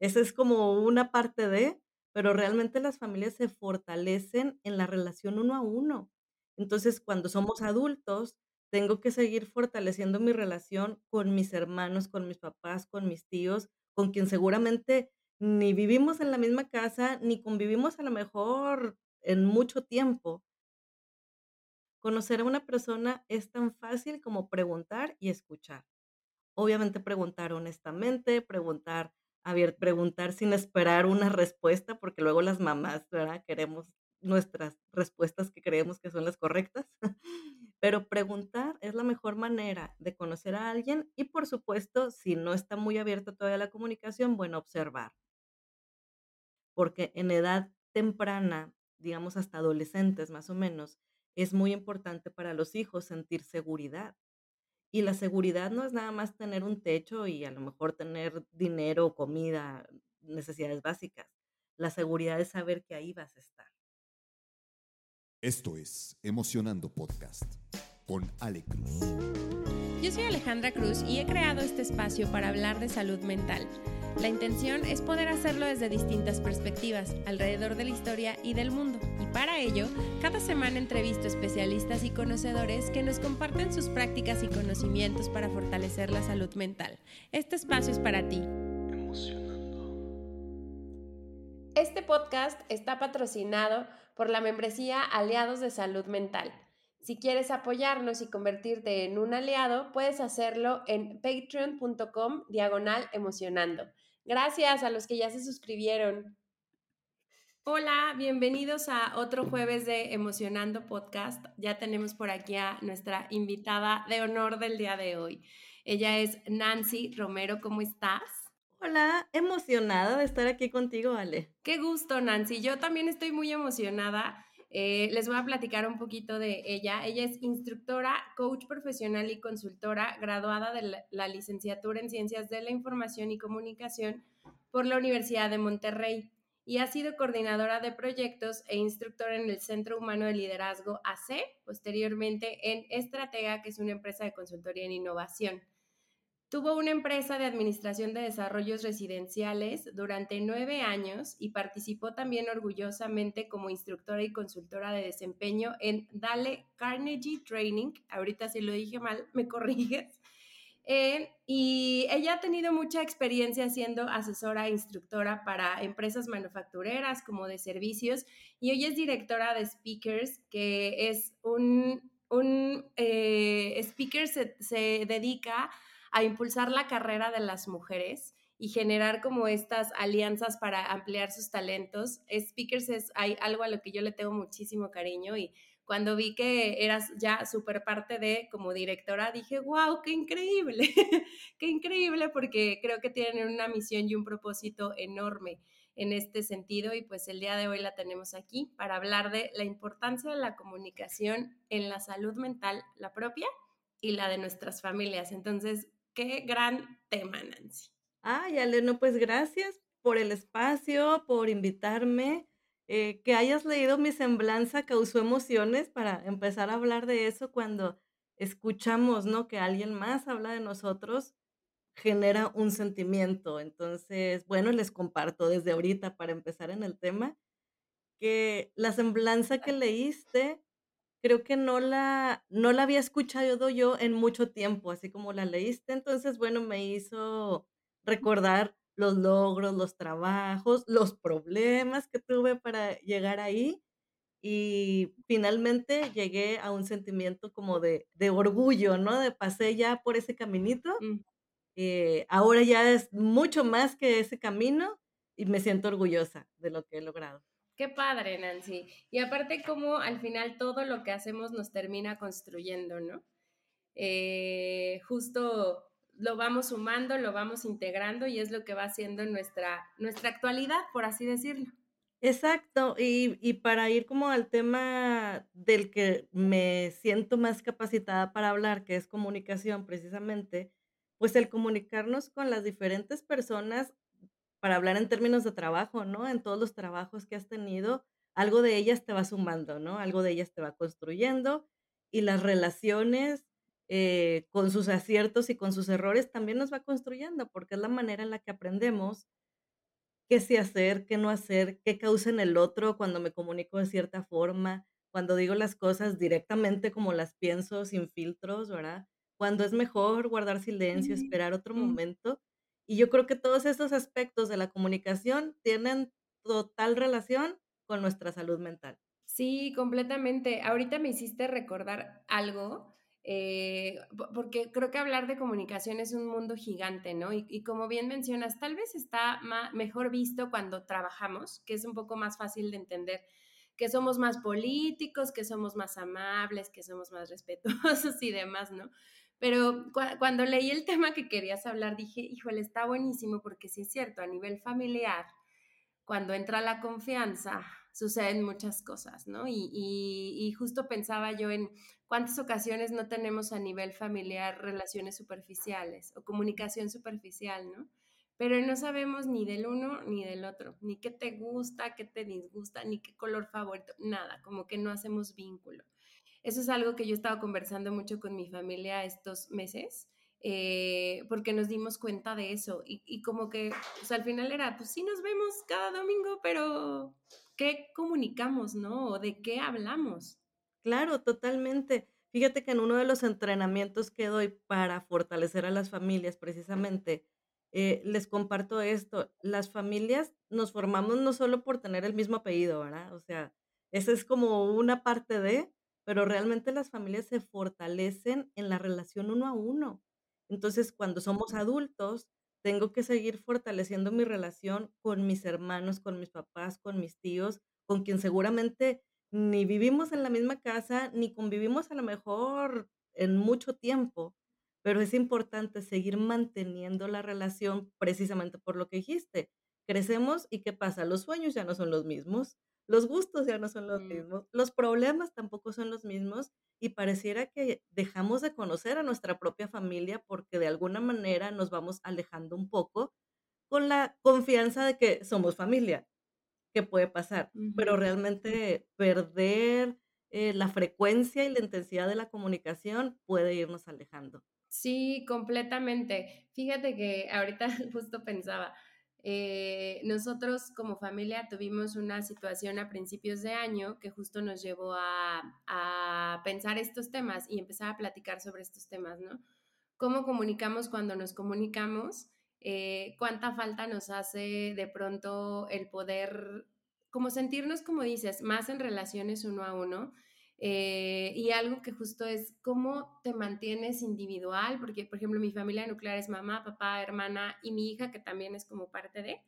Esa es como una parte de, pero realmente las familias se fortalecen en la relación uno a uno. Entonces, cuando somos adultos, tengo que seguir fortaleciendo mi relación con mis hermanos, con mis papás, con mis tíos, con quien seguramente ni vivimos en la misma casa, ni convivimos a lo mejor en mucho tiempo. Conocer a una persona es tan fácil como preguntar y escuchar. Obviamente preguntar honestamente, preguntar preguntar sin esperar una respuesta, porque luego las mamás, ¿verdad? Queremos nuestras respuestas que creemos que son las correctas. Pero preguntar es la mejor manera de conocer a alguien y, por supuesto, si no está muy abierta todavía la comunicación, bueno, observar. Porque en edad temprana, digamos hasta adolescentes más o menos, es muy importante para los hijos sentir seguridad. Y la seguridad no es nada más tener un techo y a lo mejor tener dinero, comida, necesidades básicas. La seguridad es saber que ahí vas a estar. Esto es Emocionando Podcast con Ale Cruz. Yo soy Alejandra Cruz y he creado este espacio para hablar de salud mental. La intención es poder hacerlo desde distintas perspectivas, alrededor de la historia y del mundo. Y para ello, cada semana entrevisto especialistas y conocedores que nos comparten sus prácticas y conocimientos para fortalecer la salud mental. Este espacio es para ti. Este podcast está patrocinado por la membresía Aliados de Salud Mental. Si quieres apoyarnos y convertirte en un aliado, puedes hacerlo en patreon.com diagonal emocionando. Gracias a los que ya se suscribieron. Hola, bienvenidos a otro jueves de Emocionando Podcast. Ya tenemos por aquí a nuestra invitada de honor del día de hoy. Ella es Nancy Romero, ¿cómo estás? Hola, emocionada de estar aquí contigo, Ale. Qué gusto, Nancy. Yo también estoy muy emocionada. Eh, les voy a platicar un poquito de ella. Ella es instructora, coach profesional y consultora, graduada de la, licenciatura en Ciencias de la Información y Comunicación por la Universidad de Monterrey y ha sido coordinadora de proyectos e instructora en el Centro Humano de Liderazgo AC, posteriormente en Estratega, que es una empresa de consultoría en innovación. Tuvo una empresa de administración de desarrollos residenciales durante nueve años y participó también orgullosamente como instructora y consultora de desempeño en Dale Carnegie Training. Ahorita si lo dije mal, me corriges. Eh, y ella ha tenido mucha experiencia siendo asesora e instructora para empresas manufactureras como de servicios y hoy es directora de Speakers, que es un, un eh, speaker se, se dedica a impulsar la carrera de las mujeres y generar como estas alianzas para ampliar sus talentos. Speakers es hay algo a lo que yo le tengo muchísimo cariño y cuando vi que eras ya súper parte de como directora, dije, wow, qué increíble, qué increíble porque creo que tienen una misión y un propósito enorme en este sentido y pues el día de hoy la tenemos aquí para hablar de la importancia de la comunicación en la salud mental, la propia y la de nuestras familias. Entonces, Qué gran tema, Nancy. Ay, Aleno, pues gracias por el espacio, por invitarme. Eh, que hayas leído mi semblanza causó emociones para empezar a hablar de eso cuando escuchamos, ¿no? Que alguien más habla de nosotros, genera un sentimiento. Entonces, bueno, les comparto desde ahorita para empezar en el tema, que la semblanza que leíste creo que no la no la había escuchado yo en mucho tiempo, así como la leíste. Entonces, bueno, me hizo recordar los logros, los trabajos, los problemas que tuve para llegar ahí, y finalmente llegué a un sentimiento como de de orgullo, ¿no? De pasé ya por ese caminito, Mm. eh, ahora ya es mucho más que ese camino, y me siento orgullosa de lo que he logrado. Qué padre, Nancy. Y aparte, como al final todo lo que hacemos nos termina construyendo, ¿no? Eh, justo lo vamos sumando, lo vamos integrando y es lo que va haciendo nuestra, nuestra actualidad, por así decirlo. Exacto, y, y para ir como al tema del que me siento más capacitada para hablar, que es comunicación precisamente, pues el comunicarnos con las diferentes personas para hablar en términos de trabajo, ¿no? En todos los trabajos que has tenido, algo de ellas te va sumando, ¿no? Algo de ellas te va construyendo y las relaciones eh, con sus aciertos y con sus errores también nos va construyendo, porque es la manera en la que aprendemos qué sí hacer, qué no hacer, qué causa en el otro cuando me comunico de cierta forma, cuando digo las cosas directamente como las pienso, sin filtros, ¿verdad? Cuando es mejor guardar silencio, esperar otro momento. Y yo creo que todos estos aspectos de la comunicación tienen total relación con nuestra salud mental. Sí, completamente. Ahorita me hiciste recordar algo, eh, po porque creo que hablar de comunicación es un mundo gigante, ¿no? Y y como bien mencionas, tal vez está mejor visto cuando trabajamos, que es un poco más fácil de entender, que somos más políticos, que somos más amables, que somos más respetuosos y demás, ¿no? Pero cua cuando leí el tema que querías hablar, dije: "Híjole, está buenísimo", porque sí es cierto, a nivel familiar cuando entra la confianza, suceden muchas cosas, ¿no? Y, justo pensaba yo en cuántas ocasiones no tenemos a nivel familiar relaciones superficiales o comunicación superficial, ¿no? Pero no sabemos ni del uno ni del otro, ni qué te gusta, qué te disgusta, ni qué color favorito, nada, como que no hacemos vínculo. Eso es algo que yo he estado conversando mucho con mi familia estos meses eh, porque nos dimos cuenta de eso y, y como que pues, al final era, pues sí nos vemos cada domingo, pero ¿qué comunicamos, no? ¿O de qué hablamos? Claro, totalmente. Fíjate que en uno de los entrenamientos que doy para fortalecer a las familias, precisamente, eh, les comparto esto. Las familias nos formamos no solo por tener el mismo apellido, ¿verdad? O sea, esa es como una parte de, pero realmente las familias se fortalecen en la relación uno a uno. Entonces, cuando somos adultos, tengo que seguir fortaleciendo mi relación con mis hermanos, con mis papás, con mis tíos, con quien seguramente ni vivimos en la misma casa, ni convivimos a lo mejor en mucho tiempo, pero es importante seguir manteniendo la relación precisamente por lo que dijiste. Crecemos y ¿qué pasa? Los sueños ya no son los mismos, los gustos ya no son los Mm, mismos, los problemas tampoco son los mismos y pareciera que dejamos de conocer a nuestra propia familia porque de alguna manera nos vamos alejando un poco con la confianza de que somos familia que puede pasar, pero realmente perder, eh, la frecuencia y la intensidad de la comunicación puede irnos alejando. Sí, completamente. Fíjate que ahorita justo pensaba, eh, nosotros como familia tuvimos una situación a principios de año que justo nos llevó a, a pensar estos temas y empezar a platicar sobre estos temas, ¿no? ¿Cómo comunicamos cuando nos comunicamos? Eh, ¿Cuánta falta nos hace de pronto el poder, como sentirnos, como dices, más en relaciones uno a uno? Eh, y algo que justo es cómo te mantienes individual, porque por ejemplo mi familia nuclear es mamá, papá, hermana y mi hija que también es como parte de,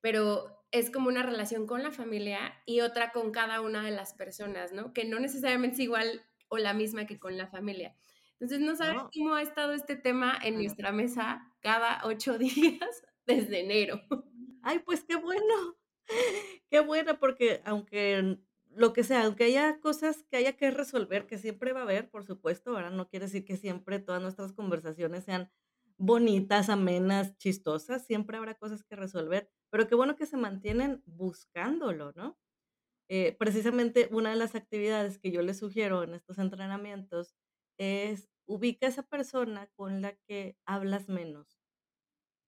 pero es como una relación con la familia y otra con cada una de las personas, ¿no? Que no necesariamente es igual o la misma que con la familia. Entonces, no sabes no, cómo ha estado este tema en nuestra mesa cada ocho días desde enero. Ay, pues qué bueno, qué bueno, porque aunque lo que sea, aunque haya cosas que haya que resolver, que siempre va a haber, por supuesto, ahora no quiere decir que siempre todas nuestras conversaciones sean bonitas, amenas, chistosas, siempre habrá cosas que resolver, pero qué bueno que se mantienen buscándolo, ¿no? Eh, precisamente una de las actividades que yo les sugiero en estos entrenamientos es ubica a esa persona con la que hablas menos.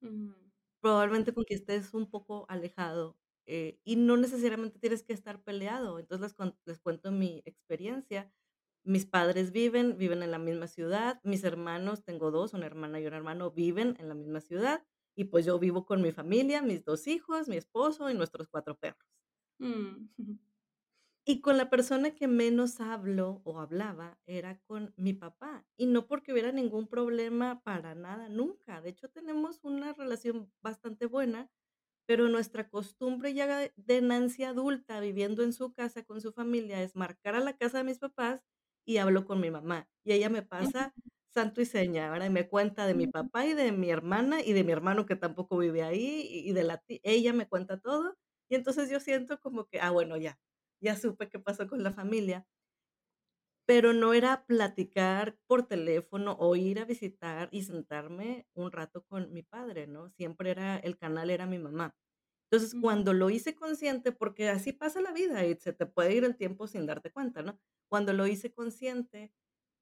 Mm, Probablemente con quien estés un poco alejado, eh, y no necesariamente tienes que estar peleado. Entonces, les les cuento mi experiencia. Mis padres viven viven en la misma ciudad, mis hermanos, tengo 2 una hermana y un hermano, viven en la misma ciudad, y pues yo vivo con mi familia, mis 2 hijos, mi esposo y nuestros 4 perros. mm, Y con la persona que menos hablo o hablaba era con mi papá, y no porque hubiera ningún problema para nada, nunca. De hecho, tenemos una relación bastante buena, pero nuestra costumbre ya de Nancy adulta, viviendo en su casa con su familia, es marcar a la casa de mis papás y hablo con mi mamá. Y ella me pasa santo y seña, ¿verdad? Y me cuenta de mi papá y de mi hermana y de mi hermano que tampoco vive ahí y de la ella me cuenta todo. Y entonces yo siento como que, ah, bueno, ya, ya supe qué pasó con la familia. Pero no era platicar por teléfono o ir a visitar y sentarme un rato con mi padre, ¿no? Siempre era el canal era mi mamá. Entonces, cuando lo hice consciente, porque así pasa la vida y se te puede ir el tiempo sin darte cuenta, ¿no? Cuando lo hice consciente,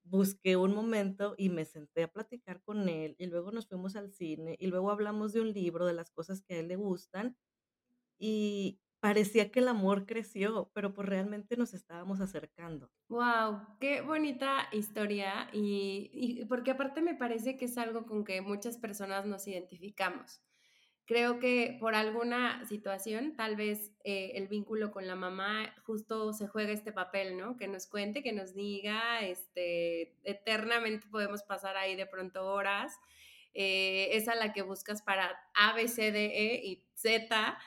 busqué un momento y me senté a platicar con él, y luego nos fuimos al cine, y luego hablamos de un libro, de las cosas que a él le gustan, y parecía que el amor creció, pero pues realmente nos estábamos acercando. Wow, qué bonita historia y, porque aparte me parece que es algo con que muchas personas nos identificamos. Creo que por alguna situación, tal vez eh, el vínculo con la mamá justo se juega este papel, ¿no? Que nos cuente, que nos diga, este, eternamente podemos pasar ahí de pronto horas. Eh, es la que buscas para A, B, C, D, E y Z.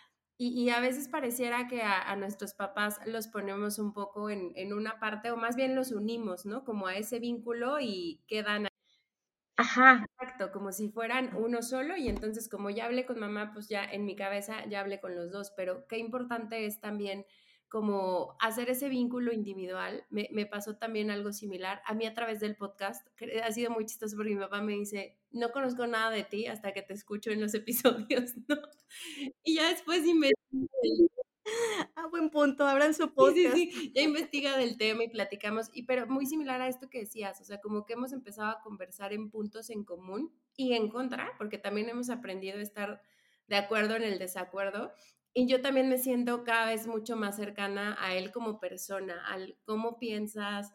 Y, a veces pareciera que a, nuestros papás los ponemos un poco en, en, una parte, o más bien los unimos, ¿no? Como a ese vínculo y quedan Ajá, exacto, como si fueran uno solo y entonces como ya hablé con mamá, pues ya en mi cabeza ya hablé con los dos, pero qué importante es también como hacer ese vínculo individual. Me, me, pasó también algo similar a mí a través del podcast, ha sido muy chistoso porque mi papá me dice, no conozco nada de ti hasta que te escucho en los episodios, ¿no? Y ya después investigué Ah, buen punto, abran su podcast. Sí, sí, sí, ya investiga del tema y platicamos, y, pero muy similar a esto que decías, o sea, como que hemos empezado a conversar en puntos en común y en contra, porque también hemos aprendido a estar de acuerdo en el desacuerdo. Y yo también me siento cada vez mucho más cercana a él como persona, al cómo piensas,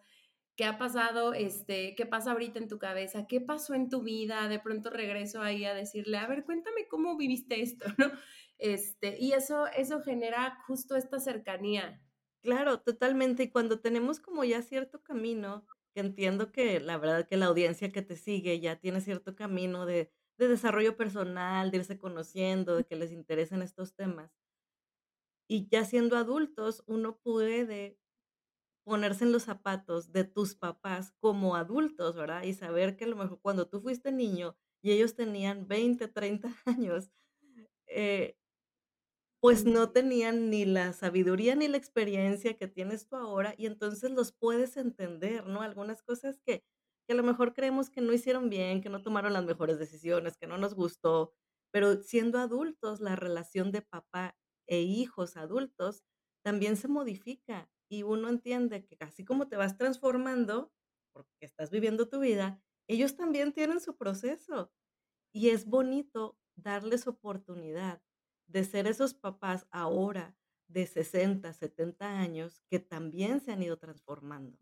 qué ha pasado, este, qué pasa ahorita en tu cabeza, qué pasó en tu vida, de pronto regreso ahí a decirle, a ver, cuéntame cómo viviste esto, ¿no? Este, y eso, eso genera justo esta cercanía. Claro, totalmente. Y cuando tenemos como ya cierto camino, que entiendo que la verdad que la audiencia que te sigue ya tiene cierto camino de, de desarrollo personal, de irse conociendo, de que les interesen estos temas. Y ya siendo adultos, uno puede ponerse en los zapatos de tus papás como adultos, ¿verdad? Y saber que a lo mejor cuando tú fuiste niño y ellos tenían 20, 30 años, eh, pues no tenían ni la sabiduría ni la experiencia que tienes tú ahora y entonces los puedes entender, ¿no? Algunas cosas que, que a lo mejor creemos que no hicieron bien, que no tomaron las mejores decisiones, que no nos gustó, pero siendo adultos, la relación de papá e hijos adultos también se modifica y uno entiende que así como te vas transformando, porque estás viviendo tu vida, ellos también tienen su proceso y es bonito darles oportunidad de ser esos papás ahora de 60, 70 años que también se han ido transformando.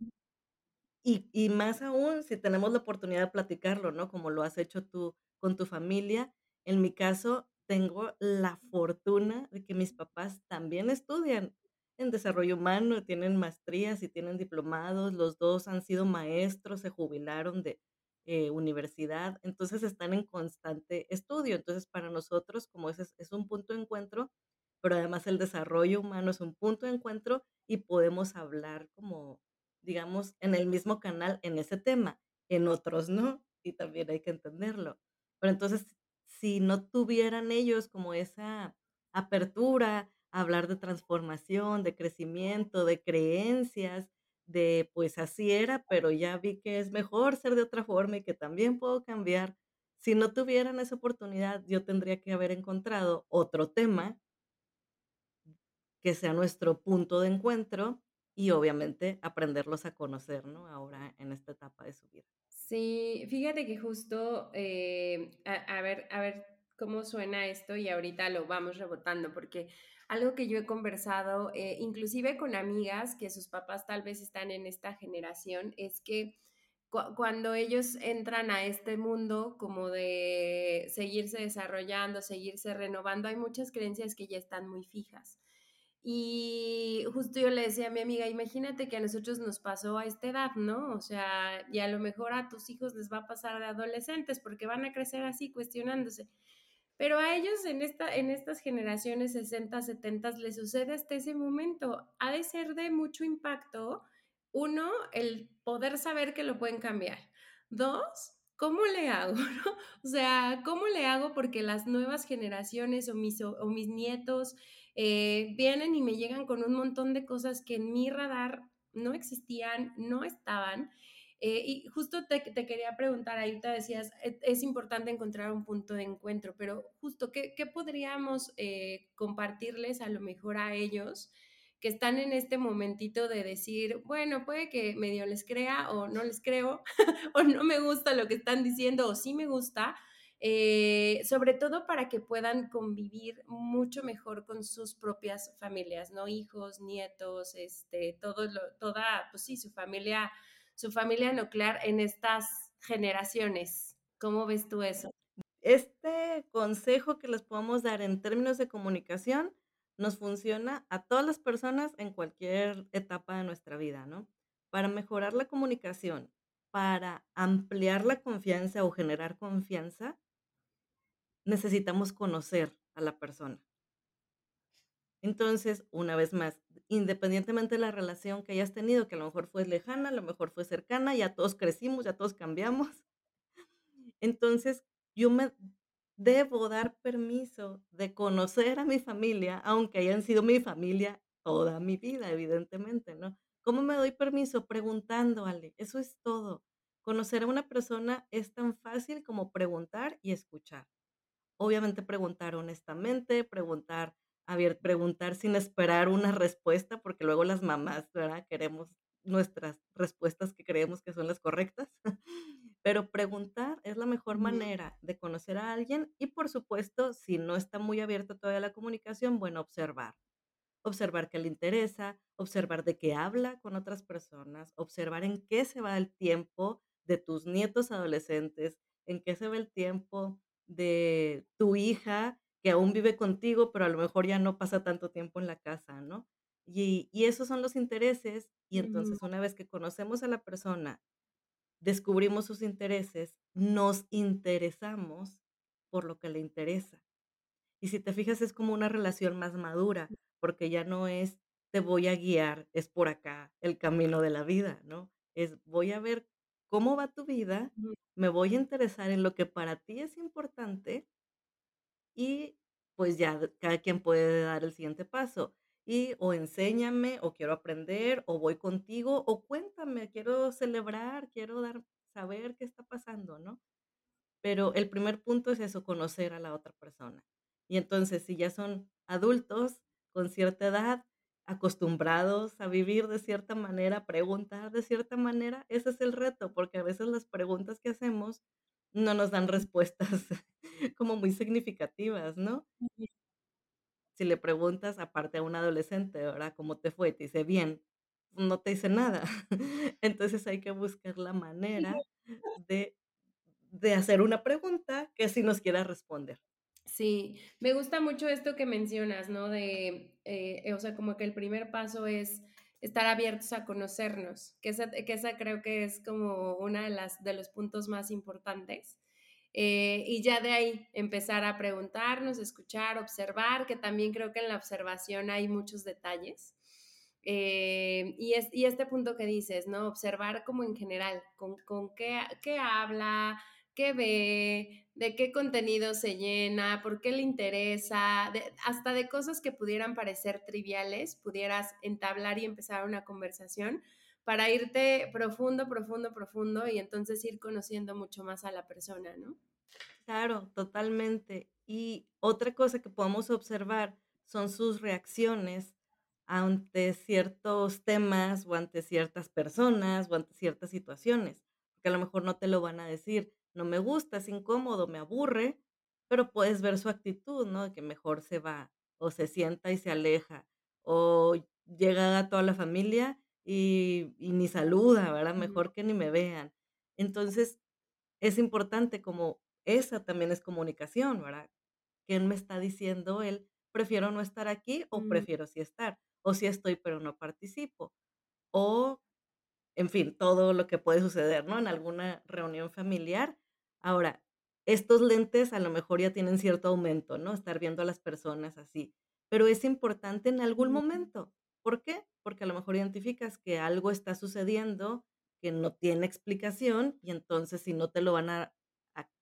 Y, y más aún si tenemos la oportunidad de platicarlo, ¿no? Como lo has hecho tú con tu familia. En mi caso, tengo la fortuna de que mis papás también estudian en desarrollo humano, tienen maestrías y tienen diplomados, los dos han sido maestros, se jubilaron de, eh, universidad, entonces están en constante estudio. Entonces, para nosotros, como ese es, un punto de encuentro, pero además el desarrollo humano es un punto de encuentro y podemos hablar como, digamos, en el mismo canal en ese tema, en otros no, y también hay que entenderlo. Pero entonces, si no tuvieran ellos como esa apertura hablar de transformación, de crecimiento, de creencias, de pues así era, pero ya vi que es mejor ser de otra forma y que también puedo cambiar. Si no tuvieran esa oportunidad, yo tendría que haber encontrado otro tema que sea nuestro punto de encuentro y obviamente aprenderlos a conocer, ¿no? Ahora en esta etapa de su vida. Sí, fíjate que justo, eh, a, ver, a ver cómo suena esto y ahorita lo vamos rebotando, porque algo que yo he conversado, eh, inclusive con amigas que sus papás tal vez están en esta generación, es que cuando ellos entran a este mundo como de seguirse desarrollando, seguirse renovando, hay muchas creencias que ya están muy fijas. Y justo yo le decía a mi amiga, imagínate que a nosotros nos pasó a esta edad, ¿no? O sea, y a lo mejor a tus hijos les va a pasar de adolescentes porque van a crecer así cuestionándose. Pero a ellos en, esta, en estas generaciones 60, 70 les sucede hasta ese momento. Ha de ser de mucho impacto, uno, el poder saber que lo pueden cambiar. Dos, ¿cómo le hago? O sea, ¿cómo le hago? Porque las nuevas generaciones o mis, o mis nietos eh, vienen y me llegan con un montón de cosas que en mi radar no existían, no estaban. Eh, y justo te, quería preguntar, ahí te decías, e, es, importante encontrar un punto de encuentro, pero justo, ¿qué, qué podríamos eh, compartirles a lo mejor a ellos que están en este momentito de decir, bueno, puede que medio les crea o no les creo, o no me gusta lo que están diciendo, o sí me gusta, eh, sobre todo para que puedan convivir mucho mejor con sus propias familias, ¿no? Hijos, nietos, este, todo lo, toda, pues sí, su familia, su familia nuclear en estas generaciones. ¿Cómo ves tú eso? Este consejo que les podemos dar en términos de comunicación nos funciona a todas las personas en cualquier etapa de nuestra vida, ¿no? Para mejorar la comunicación, para ampliar la confianza o generar confianza, necesitamos conocer a la persona. Entonces, una vez más, independientemente de la relación que hayas tenido, que a lo mejor fue lejana, a lo mejor fue cercana, ya todos crecimos, ya todos cambiamos. Entonces, yo me debo dar permiso de conocer a mi familia, aunque hayan sido mi familia toda mi vida, evidentemente, ¿no? ¿Cómo me doy permiso? Preguntándole, eso es todo. Conocer a una persona es tan fácil como preguntar y escuchar. Obviamente preguntar honestamente, preguntar, a ver, preguntar sin esperar una respuesta, porque luego las mamás, ¿verdad? Queremos nuestras respuestas que creemos que son las correctas. Pero preguntar es la mejor manera de conocer a alguien y por supuesto, si no está muy abierta todavía la comunicación, bueno, observar. Observar qué le interesa, observar de qué habla con otras personas, observar en qué se va el tiempo de tus nietos adolescentes, en qué se va el tiempo de tu hija que aún vive contigo, pero a lo mejor ya no pasa tanto tiempo en la casa, ¿no? Y, y esos son los intereses y entonces una vez que conocemos a la persona descubrimos sus intereses, nos interesamos por lo que le interesa. Y si te fijas, es como una relación más madura, porque ya no es te voy a guiar, es por acá el camino de la vida, ¿no? Es voy a ver cómo va tu vida, me voy a interesar en lo que para ti es importante y pues ya cada quien puede dar el siguiente paso. Y o enséñame, o quiero aprender, o voy contigo, o cuéntame, quiero celebrar, quiero dar saber qué está pasando, ¿no? Pero el primer punto es eso, conocer a la otra persona. Y entonces, si ya son adultos con cierta edad, acostumbrados a vivir de cierta manera, preguntar de cierta manera, ese es el reto, porque a veces las preguntas que hacemos no nos dan respuestas como muy significativas, ¿no? si le preguntas, aparte a un adolescente, ¿verdad? ¿Cómo te fue? Te dice, bien, no te dice nada. Entonces hay que buscar la manera de, de hacer una pregunta que sí nos quiera responder. Sí, me gusta mucho esto que mencionas, ¿no? De, eh, o sea, como que el primer paso es estar abiertos a conocernos, que esa, que esa creo que es como una de las de los puntos más importantes. Eh, y ya de ahí empezar a preguntarnos, escuchar, observar, que también creo que en la observación hay muchos detalles. Eh, y, es, y este punto que dices, ¿no? Observar como en general, con, con qué, qué habla, qué ve, de qué contenido se llena, por qué le interesa, hasta de cosas que pudieran parecer triviales, pudieras entablar y empezar una conversación para irte profundo, profundo, profundo y entonces ir conociendo mucho más a la persona, ¿no? Claro, totalmente. Y otra cosa que podemos observar son sus reacciones ante ciertos temas o ante ciertas personas o ante ciertas situaciones, porque a lo mejor no te lo van a decir, no me gusta, es incómodo, me aburre, pero puedes ver su actitud, ¿no? Que mejor se va o se sienta y se aleja o llega a toda la familia y, ni saluda, ¿verdad? Mejor que ni me vean. Entonces, es importante como esa también es comunicación, ¿verdad? ¿Quién me está diciendo él? Prefiero no estar aquí o Mm. prefiero sí estar, o sí estoy pero no participo, o en fin, todo lo que puede suceder, ¿no? En alguna reunión familiar. Ahora, estos lentes a lo mejor ya tienen cierto aumento, ¿no? Estar viendo a las personas así, pero es importante en algún momento. ¿Por qué? Porque a lo mejor identificas que algo está sucediendo que no tiene explicación y entonces si no te lo van a,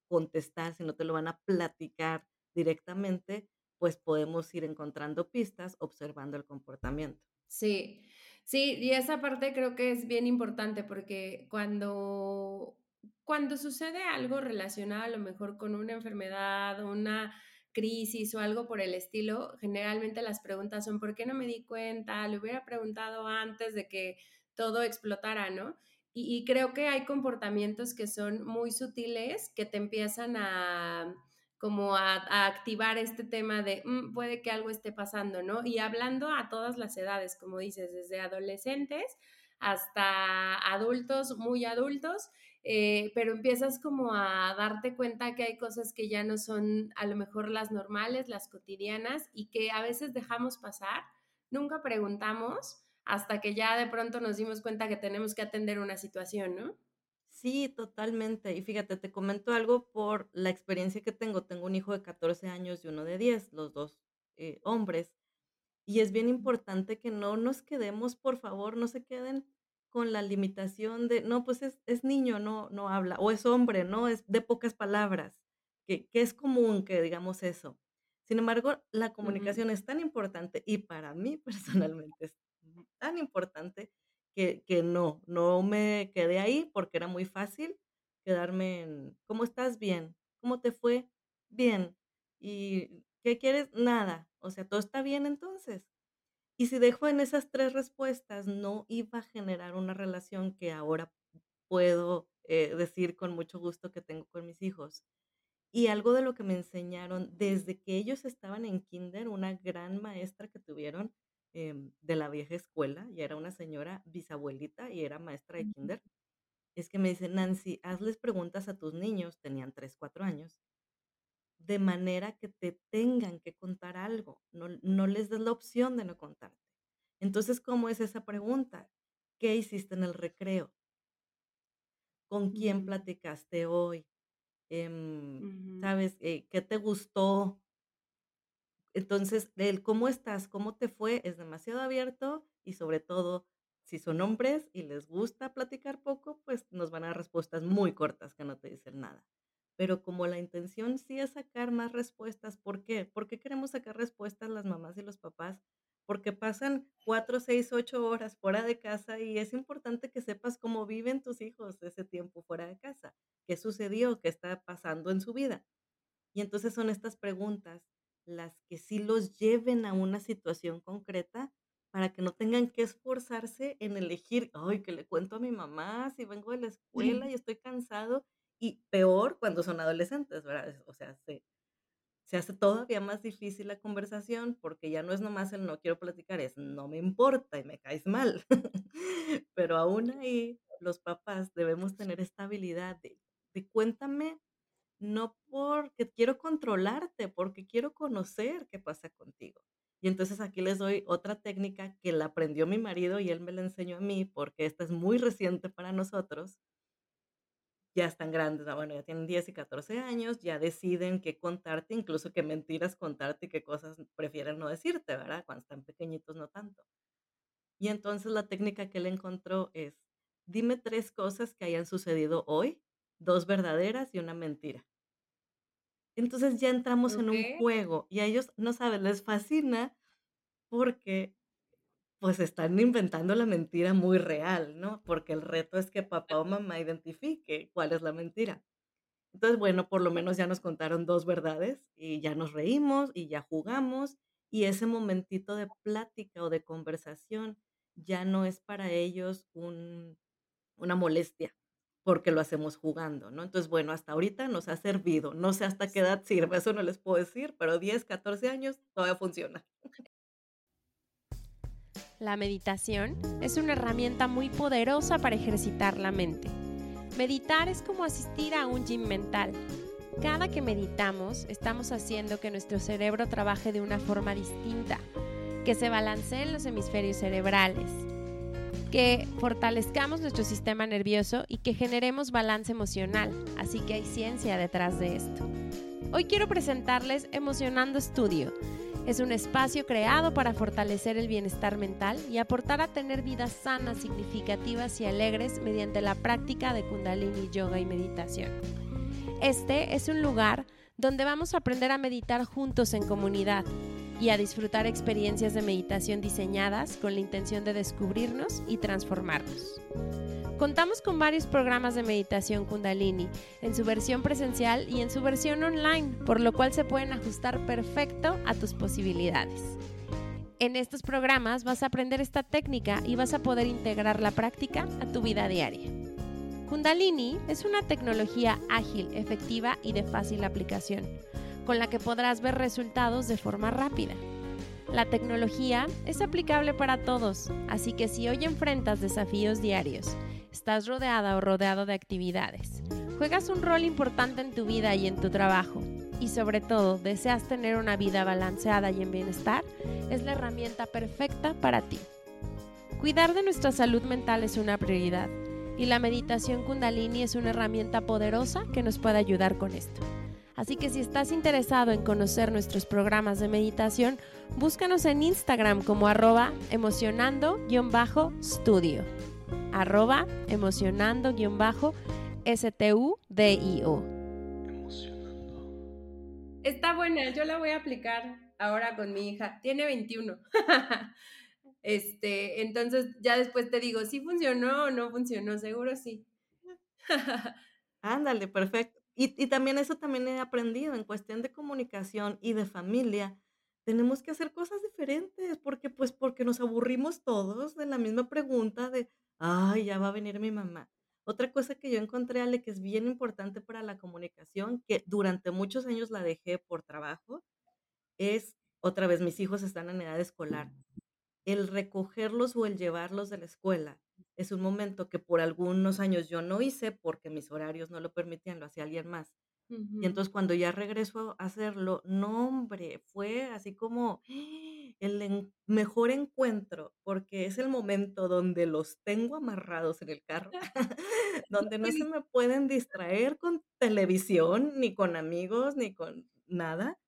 contestar, si no te lo van a platicar directamente, pues podemos ir encontrando pistas observando el comportamiento. Sí, sí, y esa parte creo que es bien importante porque cuando, cuando sucede algo relacionado a lo mejor con una enfermedad, una crisis o algo por el estilo, generalmente las preguntas son, ¿por qué no me di cuenta? Le hubiera preguntado antes de que todo explotara, ¿no? y, creo que hay comportamientos que son muy sutiles que te empiezan a como a, activar este tema de mm, puede que algo esté pasando, ¿no? Y hablando a todas las edades, como dices, desde adolescentes hasta adultos, muy adultos, eh, pero empiezas como a darte cuenta que hay cosas que ya no son a lo mejor las normales, las cotidianas y que a veces dejamos pasar, nunca preguntamos hasta que ya de pronto nos dimos cuenta que tenemos que atender una situación, ¿no? Sí, totalmente. Y fíjate, te comento algo por la experiencia que tengo. Tengo un hijo de 14 años y uno de 10, los dos eh, hombres. Y es bien importante que no nos quedemos, por favor, no se queden con la limitación de, no, pues es, es niño, no, no habla, o es hombre, no, es de pocas palabras, que, que es común que digamos eso. Sin embargo, la comunicación es tan importante y para mí personalmente es tan importante que, que no, no me quedé ahí porque era muy fácil quedarme en, ¿cómo estás? Bien. ¿Cómo te fue? Bien. ¿Y qué quieres? Nada. O sea, todo está bien entonces. Y si dejo en esas tres respuestas, no iba a generar una relación que ahora puedo eh, decir con mucho gusto que tengo con mis hijos. Y algo de lo que me enseñaron desde que ellos estaban en kinder, una gran maestra que tuvieron em, de la vieja escuela, y era una señora bisabuelita y era maestra de kinder, es que me dice, Nancy, hazles preguntas a tus niños, tenían 3, 4 años, de manera que te tengan que contar algo, no, no les des la opción de no contarte. Entonces, ¿cómo es esa pregunta? ¿Qué hiciste en el recreo? ¿Con quién platicaste hoy? Em, ¿sabes? Eh, ¿qué te gustó? Entonces, el cómo estás, cómo te fue, es demasiado abierto y sobre todo, si son hombres y les gusta platicar poco, pues nos van a dar respuestas muy cortas que no te dicen nada. Pero como la intención sí es sacar más respuestas, ¿por qué? ¿Por qué queremos sacar respuestas las mamás y los papás? Porque pasan 4, 6, 8 horas fuera de casa y es importante que sepas cómo viven tus hijos ese tiempo fuera de casa, qué sucedió, qué está pasando en su vida. Y entonces son estas preguntas las que sí los lleven a una situación concreta para que no tengan que esforzarse en elegir, ay, que le cuento a mi mamá si vengo de la escuela y estoy cansado. Y peor cuando son adolescentes, ¿verdad? O sea, se, se hace todavía más difícil la conversación porque ya no es nomás el no quiero platicar, es no me importa y me caes mal. Pero aún ahí, los papás debemos tener esta habilidad de, de cuéntame no porque quiero controlarte, porque quiero conocer qué pasa contigo. Y entonces aquí les doy otra técnica que la aprendió mi marido y él me la enseñó a mí, porque esta es muy reciente para nosotros. Ya están grandes, bueno, ya tienen 10 y 14 años, ya deciden qué contarte, incluso qué mentiras contarte y qué cosas prefieren no decirte, ¿verdad? Cuando están pequeñitos no tanto. Y entonces la técnica que él encontró es, dime tres cosas que hayan sucedido hoy, dos verdaderas y una mentira. Entonces ya entramos en Ok. un juego y a ellos, no sabes, les fascina porque, pues, están inventando la mentira muy real, ¿no? Porque el reto es que papá o mamá identifique cuál es la mentira. Entonces, bueno, por lo menos ya nos contaron 2 verdades y ya nos reímos y ya jugamos, y ese momentito de plática o de conversación ya no es para ellos un una molestia, porque lo hacemos jugando, ¿no? Entonces, bueno, hasta ahorita nos ha servido. No sé hasta qué edad sirve, eso no les puedo decir, pero 10, 14 años todavía funciona. La meditación es una herramienta muy poderosa para ejercitar la mente. Meditar es como asistir a un gym mental. Cada que meditamos, estamos haciendo que nuestro cerebro trabaje de una forma distinta, que se balanceen los hemisferios cerebrales, que fortalezcamos nuestro sistema nervioso y que generemos balance emocional. Así que hay ciencia detrás de esto. Hoy quiero presentarles Emocionando Studio. Es un espacio creado para fortalecer el bienestar mental y aportar a tener vidas sanas, significativas y alegres mediante la práctica de Kundalini Yoga y meditación. Este es un lugar donde vamos a aprender a meditar juntos en comunidad y a disfrutar experiencias de meditación diseñadas con la intención de descubrirnos y transformarnos. Contamos con varios programas de meditación Kundalini, en su versión presencial y en su versión online, por lo cual se pueden ajustar perfecto a tus posibilidades. En estos programas vas a aprender esta técnica y vas a poder integrar la práctica a tu vida diaria. Kundalini es una tecnología ágil, efectiva y de fácil aplicación, con la que podrás ver resultados de forma rápida. La tecnología es aplicable para todos, así que si hoy enfrentas desafíos diarios, estás rodeada o rodeado de actividades, juegas un rol importante en tu vida y en tu trabajo, y sobre todo deseas tener una vida balanceada y en bienestar, es la herramienta perfecta para ti. Cuidar de nuestra salud mental es una prioridad y la meditación kundalini es una herramienta poderosa que nos puede ayudar con esto. Así que si estás interesado en conocer nuestros programas de meditación, búscanos en Instagram como arroba emocionando-studio. Arroba emocionando-studio. Está buena, yo la voy a aplicar ahora con mi hija. Tiene 21. Este, entonces ya después te digo, si funcionó o no funcionó, seguro sí. Ándale, perfecto. Y, y también eso también he aprendido en cuestión de comunicación y de familia. Tenemos que hacer cosas diferentes porque pues porque nos aburrimos todos de la misma pregunta de, ay, ya va a venir mi mamá. Otra cosa que yo encontré, Ale, que es bien importante para la comunicación, que durante muchos años la dejé por trabajo, es, otra vez, mis hijos están en edad escolar el recogerlos o el llevarlos de la escuela es un momento que por algunos años yo no hice porque mis horarios no lo permitían, lo hacía alguien más. Y entonces cuando ya regreso a hacerlo, no hombre, fue así como el mejor encuentro, porque es el momento donde los tengo amarrados en el carro, donde no se me pueden distraer con televisión, ni con amigos, ni con nada.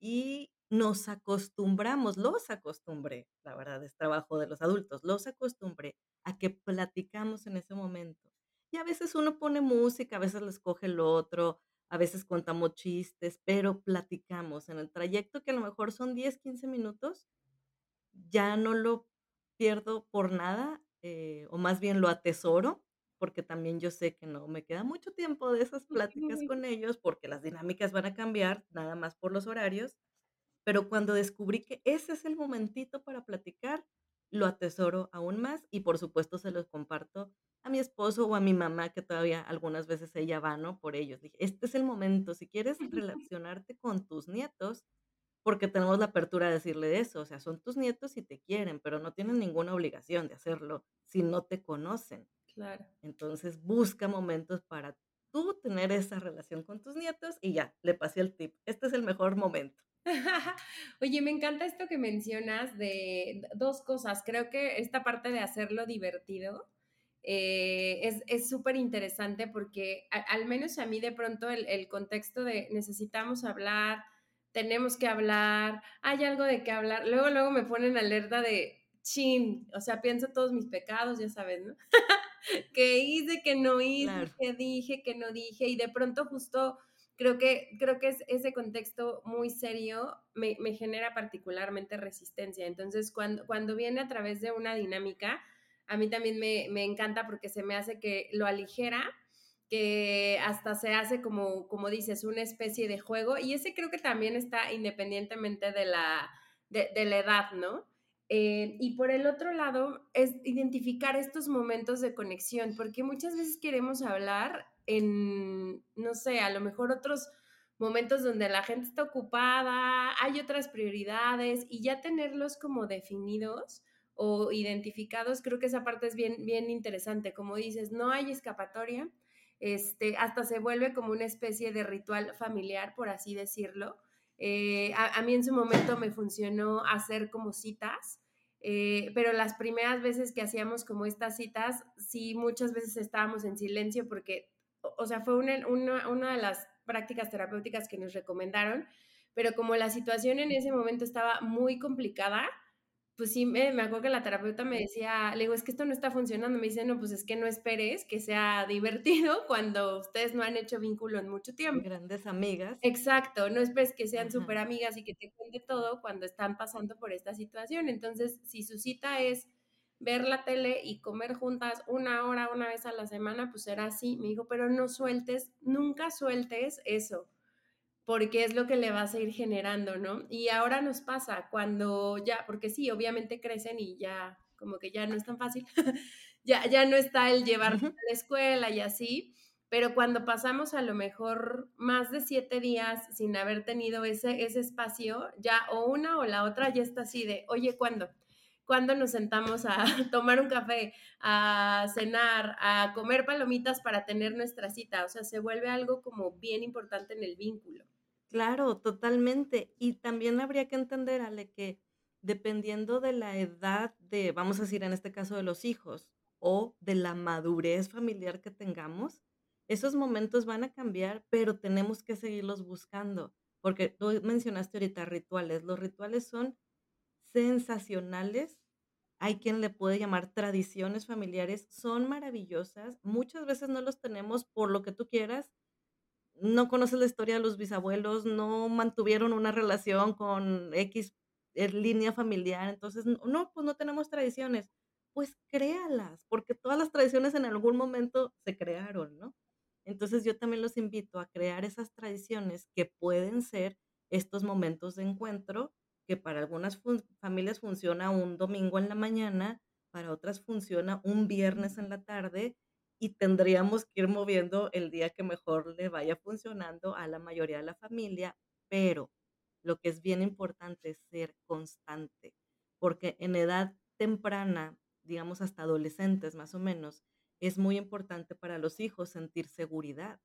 Y nos acostumbramos, los acostumbré, la verdad es trabajo de los adultos, los acostumbré a que platicamos en ese momento. Y a veces uno pone música, a veces les coge el otro, a veces contamos chistes, pero platicamos en el trayecto que a lo mejor son 10, 15 minutos, ya no lo pierdo por nada, eh, o más bien lo atesoro, porque también yo sé que no me queda mucho tiempo de esas pláticas con ellos, porque las dinámicas van a cambiar, nada más por los horarios, pero cuando descubrí que ese es el momentito para platicar, lo atesoro aún más y por supuesto se los comparto a mi esposo o a mi mamá, que todavía algunas veces ella va, ¿no? Por ellos. Dije, este es el momento, si quieres relacionarte con tus nietos, porque tenemos la apertura de decirle eso, o sea, son tus nietos y te quieren, pero no tienen ninguna obligación de hacerlo si no te conocen. Claro. Entonces, busca momentos para tú tener esa relación con tus nietos y ya, le pasé el tip. Este es el mejor momento. Oye, me encanta esto que mencionas de dos cosas. Creo que esta parte de hacerlo divertido eh, es súper interesante porque al menos a mí de pronto el, contexto de necesitamos hablar, tenemos que hablar, hay algo de qué hablar, luego, luego me ponen alerta de chin, o sea, pienso todos mis pecados, ya sabes, ¿no? que hice, que no hice, que dije, que no dije, y de pronto justo creo que, creo que es, ese contexto muy serio me, me, genera particularmente resistencia. Entonces, cuando, cuando viene a través de una dinámica, a mí también me, me, encanta porque se me hace que lo aligera, que hasta se hace como, como dices, una especie de juego. Y ese creo que también está independientemente de la, de, de la edad, ¿no? Eh, y por el otro lado, es identificar estos momentos de conexión, porque muchas veces queremos hablar en, no sé, a lo mejor otros momentos donde la gente está ocupada, hay otras prioridades y ya tenerlos como definidos o identificados, creo que esa parte es bien, bien interesante. Como dices, no hay escapatoria, este, hasta se vuelve como una especie de ritual familiar, por así decirlo. Eh, a, mí en su momento me funcionó hacer como citas, eh, pero las primeras veces que hacíamos como estas citas, sí, muchas veces estábamos en silencio porque o sea, fue una, una, de las prácticas terapéuticas que nos recomendaron, pero como la situación en ese momento estaba muy complicada, pues sí, me, me, acuerdo que la terapeuta me decía, le digo, es que esto no está funcionando. Me dice, no, pues es que no esperes que sea divertido cuando ustedes no han hecho vínculo en mucho tiempo. Grandes amigas. Exacto, no esperes que sean súper amigas y que te cuente todo cuando están pasando por esta situación. Entonces, si su cita es ver la tele y comer juntas una hora, una vez a la semana, pues era así. Me dijo, pero no sueltes, nunca sueltes eso, porque es lo que le vas a ir generando, ¿no? Y ahora nos pasa cuando ya, porque sí, obviamente crecen y ya como que ya no es tan fácil, ya, ya no está el llevar a la escuela y así, pero cuando pasamos a lo mejor más de siete días sin haber tenido ese, ese espacio, ya o una o la otra ya está así de, oye, ¿cuándo? ¿Cuándo nos sentamos a tomar un café, a cenar, a comer palomitas para tener nuestra cita? O sea, se vuelve algo como bien importante en el vínculo. Claro, totalmente. Y también habría que entender, Ale, que dependiendo de la edad de, vamos a decir en este caso de los hijos, o de la madurez familiar que tengamos, esos momentos van a cambiar, pero tenemos que seguirlos buscando, porque tú mencionaste ahorita rituales. Los rituales son sensacionales. Hay quien le puede llamar tradiciones familiares, son maravillosas. Muchas veces no los tenemos por lo que tú quieras, no conoces la historia de los bisabuelos, no mantuvieron una relación con X eh, línea familiar, entonces, no, pues no tenemos tradiciones. Pues créalas, porque todas las tradiciones en algún momento se crearon, ¿no? Entonces yo también los invito a crear esas tradiciones que pueden ser estos momentos de encuentro, que para algunas familias funciona un domingo en la mañana, para otras funciona un viernes en la tarde, y tendríamos que ir moviendo el día que mejor le vaya funcionando a la mayoría de la familia, pero lo que es bien importante es ser constante, porque en edad temprana, digamos hasta adolescentes más o menos, es muy importante para los hijos sentir seguridad.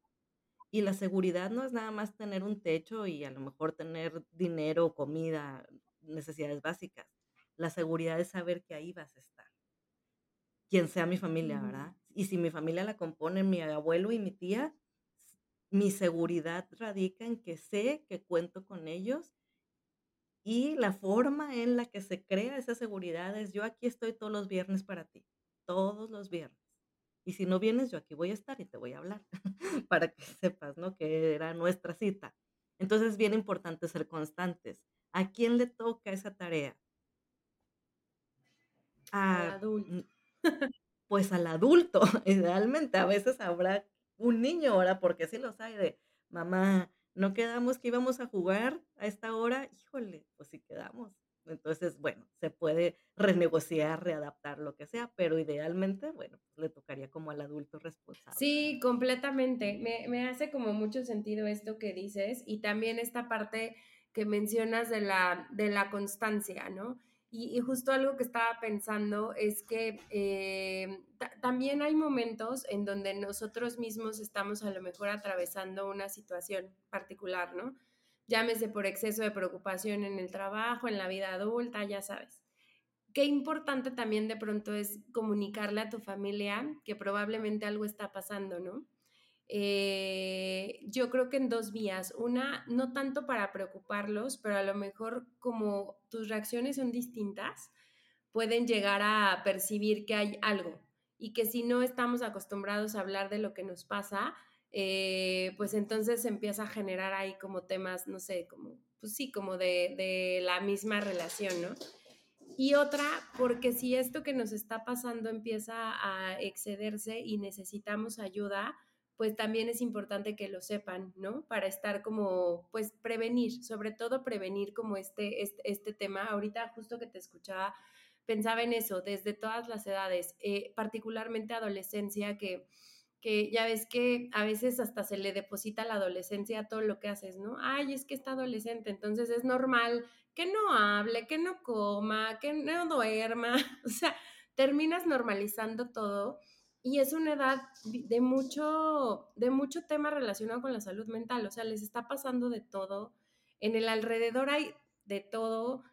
Y la seguridad no es nada más tener un techo y a lo mejor tener dinero, comida, necesidades básicas. La seguridad es saber que ahí vas a estar quien sea mi familia, ¿verdad? Y si mi familia la componen mi abuelo y mi tía, mi seguridad radica en que sé que cuento con ellos y la forma en la que se crea esa seguridad es yo aquí estoy todos los viernes para ti, todos los viernes. Y si no vienes, yo aquí voy a estar y te voy a hablar para que sepas, ¿no? Que era nuestra cita. Entonces es bien importante ser constantes. ¿A quién le toca esa tarea? A, adulto. Pues al adulto, idealmente. A veces habrá un niño ahora, porque sí los hay de, mamá, no quedamos que íbamos a jugar a esta hora, híjole, pues sí quedamos. Entonces, bueno, se puede renegociar, readaptar, lo que sea, pero idealmente, bueno, pues le tocaría como al adulto responsable. Sí, completamente. Me, me, hace como mucho sentido esto que dices y también esta parte que mencionas de la, de la constancia, ¿no? Y, justo algo que estaba pensando es que eh, también hay momentos en donde nosotros mismos estamos a lo mejor atravesando una situación particular, ¿no? Llámese por exceso de preocupación en el trabajo, en la vida adulta, ya sabes. Qué importante también de pronto es comunicarle a tu familia que probablemente algo está pasando, ¿no? Eh, yo creo que en dos vías. Una, no tanto para preocuparlos, pero a lo mejor como tus reacciones son distintas, pueden llegar a percibir que hay algo y que si no estamos acostumbrados a hablar de lo que nos pasa, eh, pues entonces empieza a generar ahí como temas, no sé, como, pues sí, como de, de la misma relación, ¿no? Y otra, porque si esto que nos está pasando empieza a excederse y necesitamos ayuda, pues también es importante que lo sepan, ¿no? Para estar como, pues prevenir, sobre todo prevenir como este, este, este tema. Ahorita justo que te escuchaba, pensaba en eso, desde todas las edades, eh, particularmente adolescencia, que, que ya ves que a veces hasta se le deposita a la adolescencia todo lo que haces, ¿no? Ay, es que está adolescente, entonces es normal que no hable, que no coma, que no duerma, o sea, terminas normalizando todo y es una edad de mucho, de mucho tema relacionado con la salud mental, o sea, les está pasando de todo, en el alrededor hay de todo,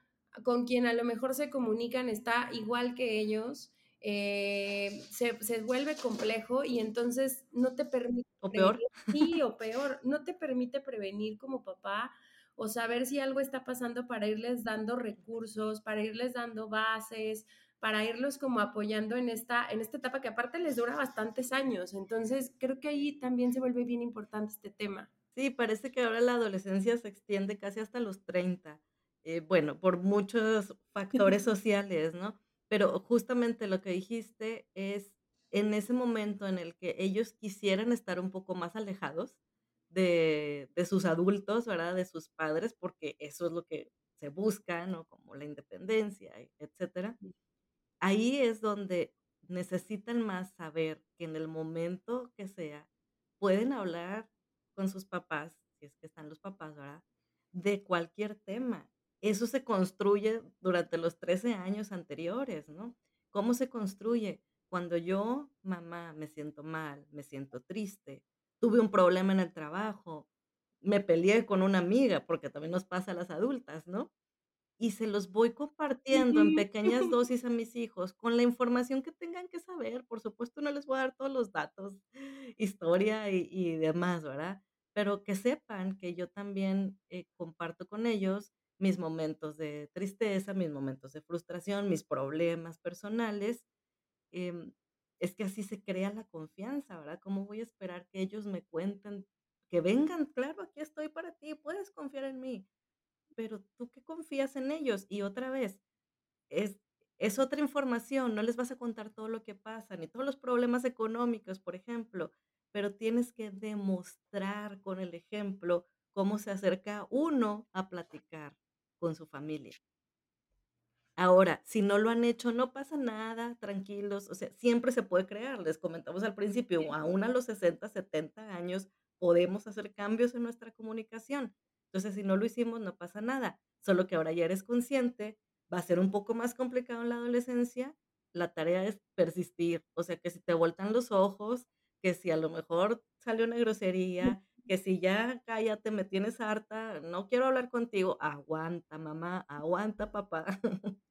con quien a lo mejor se comunican está igual que ellos, eh, se, se, vuelve complejo y entonces no te permite... O peor. sí, o peor, no te permite prevenir como papá o saber si algo está pasando para irles dando recursos, para irles dando bases, para irlos como apoyando en esta, en esta etapa que aparte les dura bastantes años. Entonces, creo que ahí también se vuelve bien importante este tema. Sí, parece que ahora la adolescencia se extiende casi hasta los 30. Eh, bueno, por muchos factores sociales, ¿no? Pero justamente lo que dijiste es en ese momento en el que ellos quisieran estar un poco más alejados de, de sus adultos, ¿verdad? De sus padres, porque eso es lo que se busca, ¿no? Como la independencia, etcétera Ahí es donde necesitan más saber que en el momento que sea, pueden hablar con sus papás, si es que están los papás, ¿verdad? De cualquier tema. Eso se construye durante los 13 años anteriores, ¿no? ¿Cómo se construye? Cuando yo, mamá, me siento mal, me siento triste, tuve un problema en el trabajo, me peleé con una amiga, porque también nos pasa a las adultas, ¿no? Y se los voy compartiendo en pequeñas dosis a mis hijos con la información que tengan que saber. Por supuesto, no les voy a dar todos los datos, historia y y demás, ¿verdad? Pero que sepan que yo también, eh, comparto con ellos mis momentos de tristeza, mis momentos de frustración, mis problemas personales, em, es que así se crea la confianza, ¿verdad? ¿Cómo voy a esperar que ellos me cuenten? Que vengan, claro, aquí estoy para ti, puedes confiar en mí. Pero, ¿tú qué confías en ellos? Y otra vez, es es otra información, no les vas a contar todo lo que pasa, ni todos los problemas económicos, por ejemplo, pero tienes que demostrar con el ejemplo cómo se acerca uno a platicar con su familia. Ahora, si no lo han hecho, no pasa nada, tranquilos, o sea, siempre se puede crear, les comentamos al principio, aún a los 60, 70 años podemos hacer cambios en nuestra comunicación. Entonces, si no lo hicimos, no pasa nada, solo que ahora ya eres consciente, va a ser un poco más complicado en la adolescencia, la tarea es persistir, o sea, que si te vueltan los ojos, que si a lo mejor salió una grosería, que si ya cállate, me tienes harta, no quiero hablar contigo, aguanta, mamá, aguanta, papá.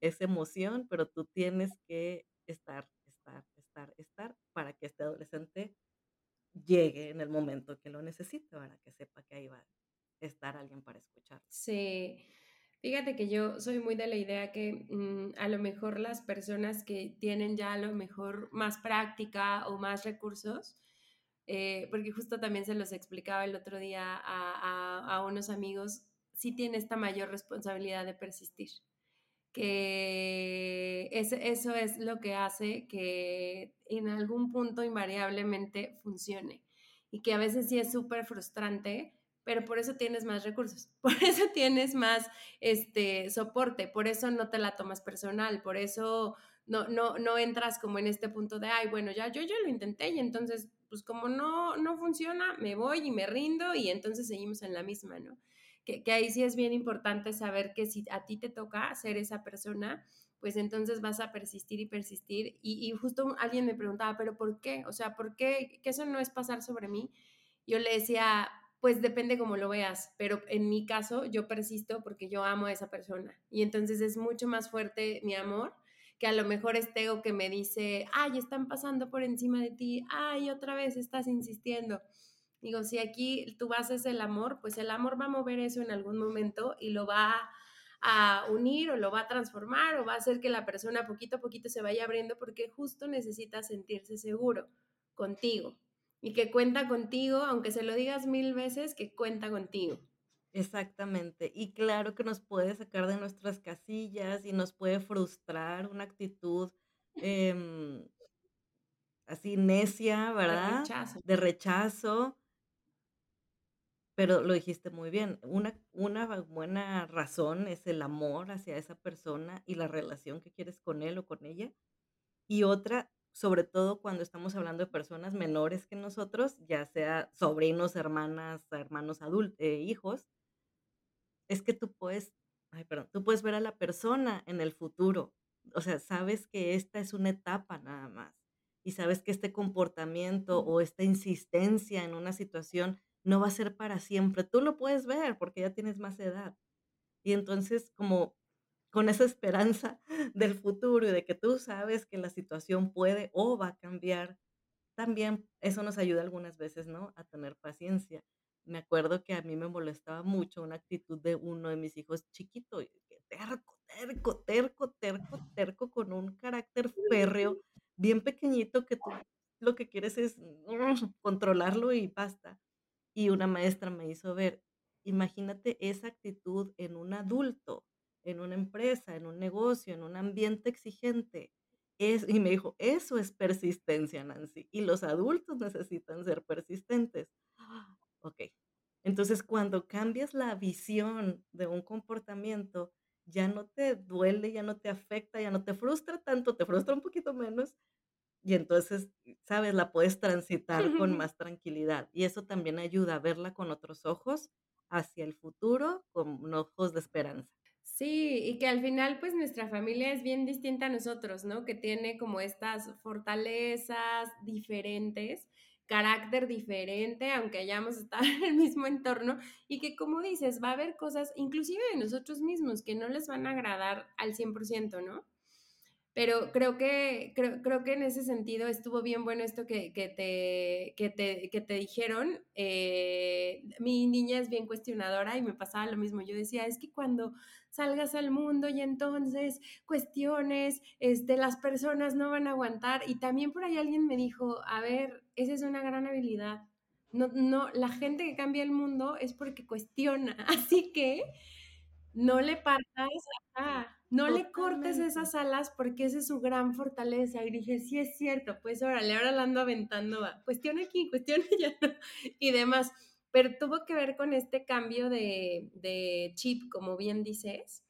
Esa emoción, pero tú tienes que estar, estar, estar, estar para que este adolescente llegue en el momento que lo necesite, ¿verdad? Que sepa que ahí va a estar alguien para escuchar. Sí. Fíjate que yo soy muy de la idea que, mm, a lo mejor las personas que tienen ya a lo mejor más práctica o más recursos, eh, porque justo también se los explicaba el otro día a a a unos amigos, sí tiene esta mayor responsabilidad de persistir. Que ese eso es lo que hace que en algún punto invariablemente funcione, y que a veces sí es superfrustrante, pero por eso tienes más recursos, por eso tienes más, este, soporte, por eso no te la tomas personal, por eso no no no entras como en este punto de: "Ay, bueno, ya yo ya lo intenté y entonces, pues, como no no funciona, me voy y me rindo y entonces seguimos en la misma", ¿no? Que ahí sí es bien importante saber que si a ti te toca ser esa persona, pues entonces vas a persistir y persistir. Y y justo alguien me preguntaba: "¿Pero por qué? O sea, ¿por qué? ¿Que eso no es pasar sobre mí?". Yo le decía: "Pues depende cómo lo veas, pero en mi caso, yo persisto porque yo amo a esa persona, y entonces es mucho más fuerte mi amor que a lo mejor este ego que me dice: 'Ay, están pasando por encima de ti, ay, otra vez estás insistiendo'". Digo, si aquí tu base es el amor, pues el amor va a mover eso en algún momento y lo va a unir o lo va a transformar o va a hacer que la persona poquito a poquito se vaya abriendo, porque justo necesita sentirse seguro contigo y que cuenta contigo, aunque se lo digas 1000 veces, que cuenta contigo. Exactamente. Y claro que nos puede sacar de nuestras casillas y nos puede frustrar una actitud, em así necia, De ¿verdad? rechazo. De rechazo. Pero lo dijiste muy bien, una una buena razón es el amor hacia esa persona y la relación que quieres con él o con ella. Y otra, sobre todo cuando estamos hablando de personas menores que nosotros, ya sea sobrinos, hermanas, hermanos adul eh, hijos es que tú puedes ay, perdón, tú puedes ver a la persona en el futuro. O sea, sabes que esta es una etapa nada más, y sabes que este comportamiento o esta insistencia en una situación no va a ser para siempre. Tú lo puedes ver porque ya tienes más edad. Y entonces, como con esa esperanza del futuro y de que tú sabes que la situación puede o va a cambiar, también eso nos ayuda algunas veces, ¿no?, a tener paciencia. Me acuerdo que a mí me molestaba mucho una actitud de uno de mis hijos chiquito, que terco, terco, terco, terco, terco, con un carácter férreo, bien pequeñito, que tú lo que quieres es controlarlo y basta. Y una maestra me hizo ver, imagínate esa actitud en un adulto, en una empresa, en un negocio, en un ambiente exigente. Es y me dijo: "Eso es persistencia, Nancy, y los adultos necesitan ser persistentes". Okey. Entonces, cuando cambias la visión de un comportamiento, ya no te duele, ya no te afecta, ya no te frustra tanto, te frustra un poquito menos, y entonces, ¿sabes? La puedes transitar con más tranquilidad. Y eso también ayuda a verla con otros ojos hacia el futuro, con ojos de esperanza. Sí, y que al final pues nuestra familia es bien distinta a nosotros, ¿no? Que tiene como estas fortalezas diferentes, carácter diferente, aunque hayamos estado en el mismo entorno, y que como dices, va a haber cosas, inclusive de nosotros mismos, que no les van a agradar al 100%, ¿no? Pero creo que, creo, creo que en ese sentido estuvo bien bueno esto que, que te, que, te, que te dijeron. Eh, mi niña es bien cuestionadora y me pasaba lo mismo. Yo decía, es que cuando salgas al mundo y entonces cuestiones, este, las personas no van a aguantar. Y también por ahí alguien me dijo, a ver, esa es una gran habilidad. No, no, la gente que cambia el mundo es porque cuestiona. Así que no le partas, no le cortes esas alas porque esa es su gran fortaleza. Y dije, sí es cierto, pues órale, ahora la ando aventando, va. cuestión aquí, cuestión allá y demás. Pero tuvo que ver con este cambio de, de chip, como bien dices,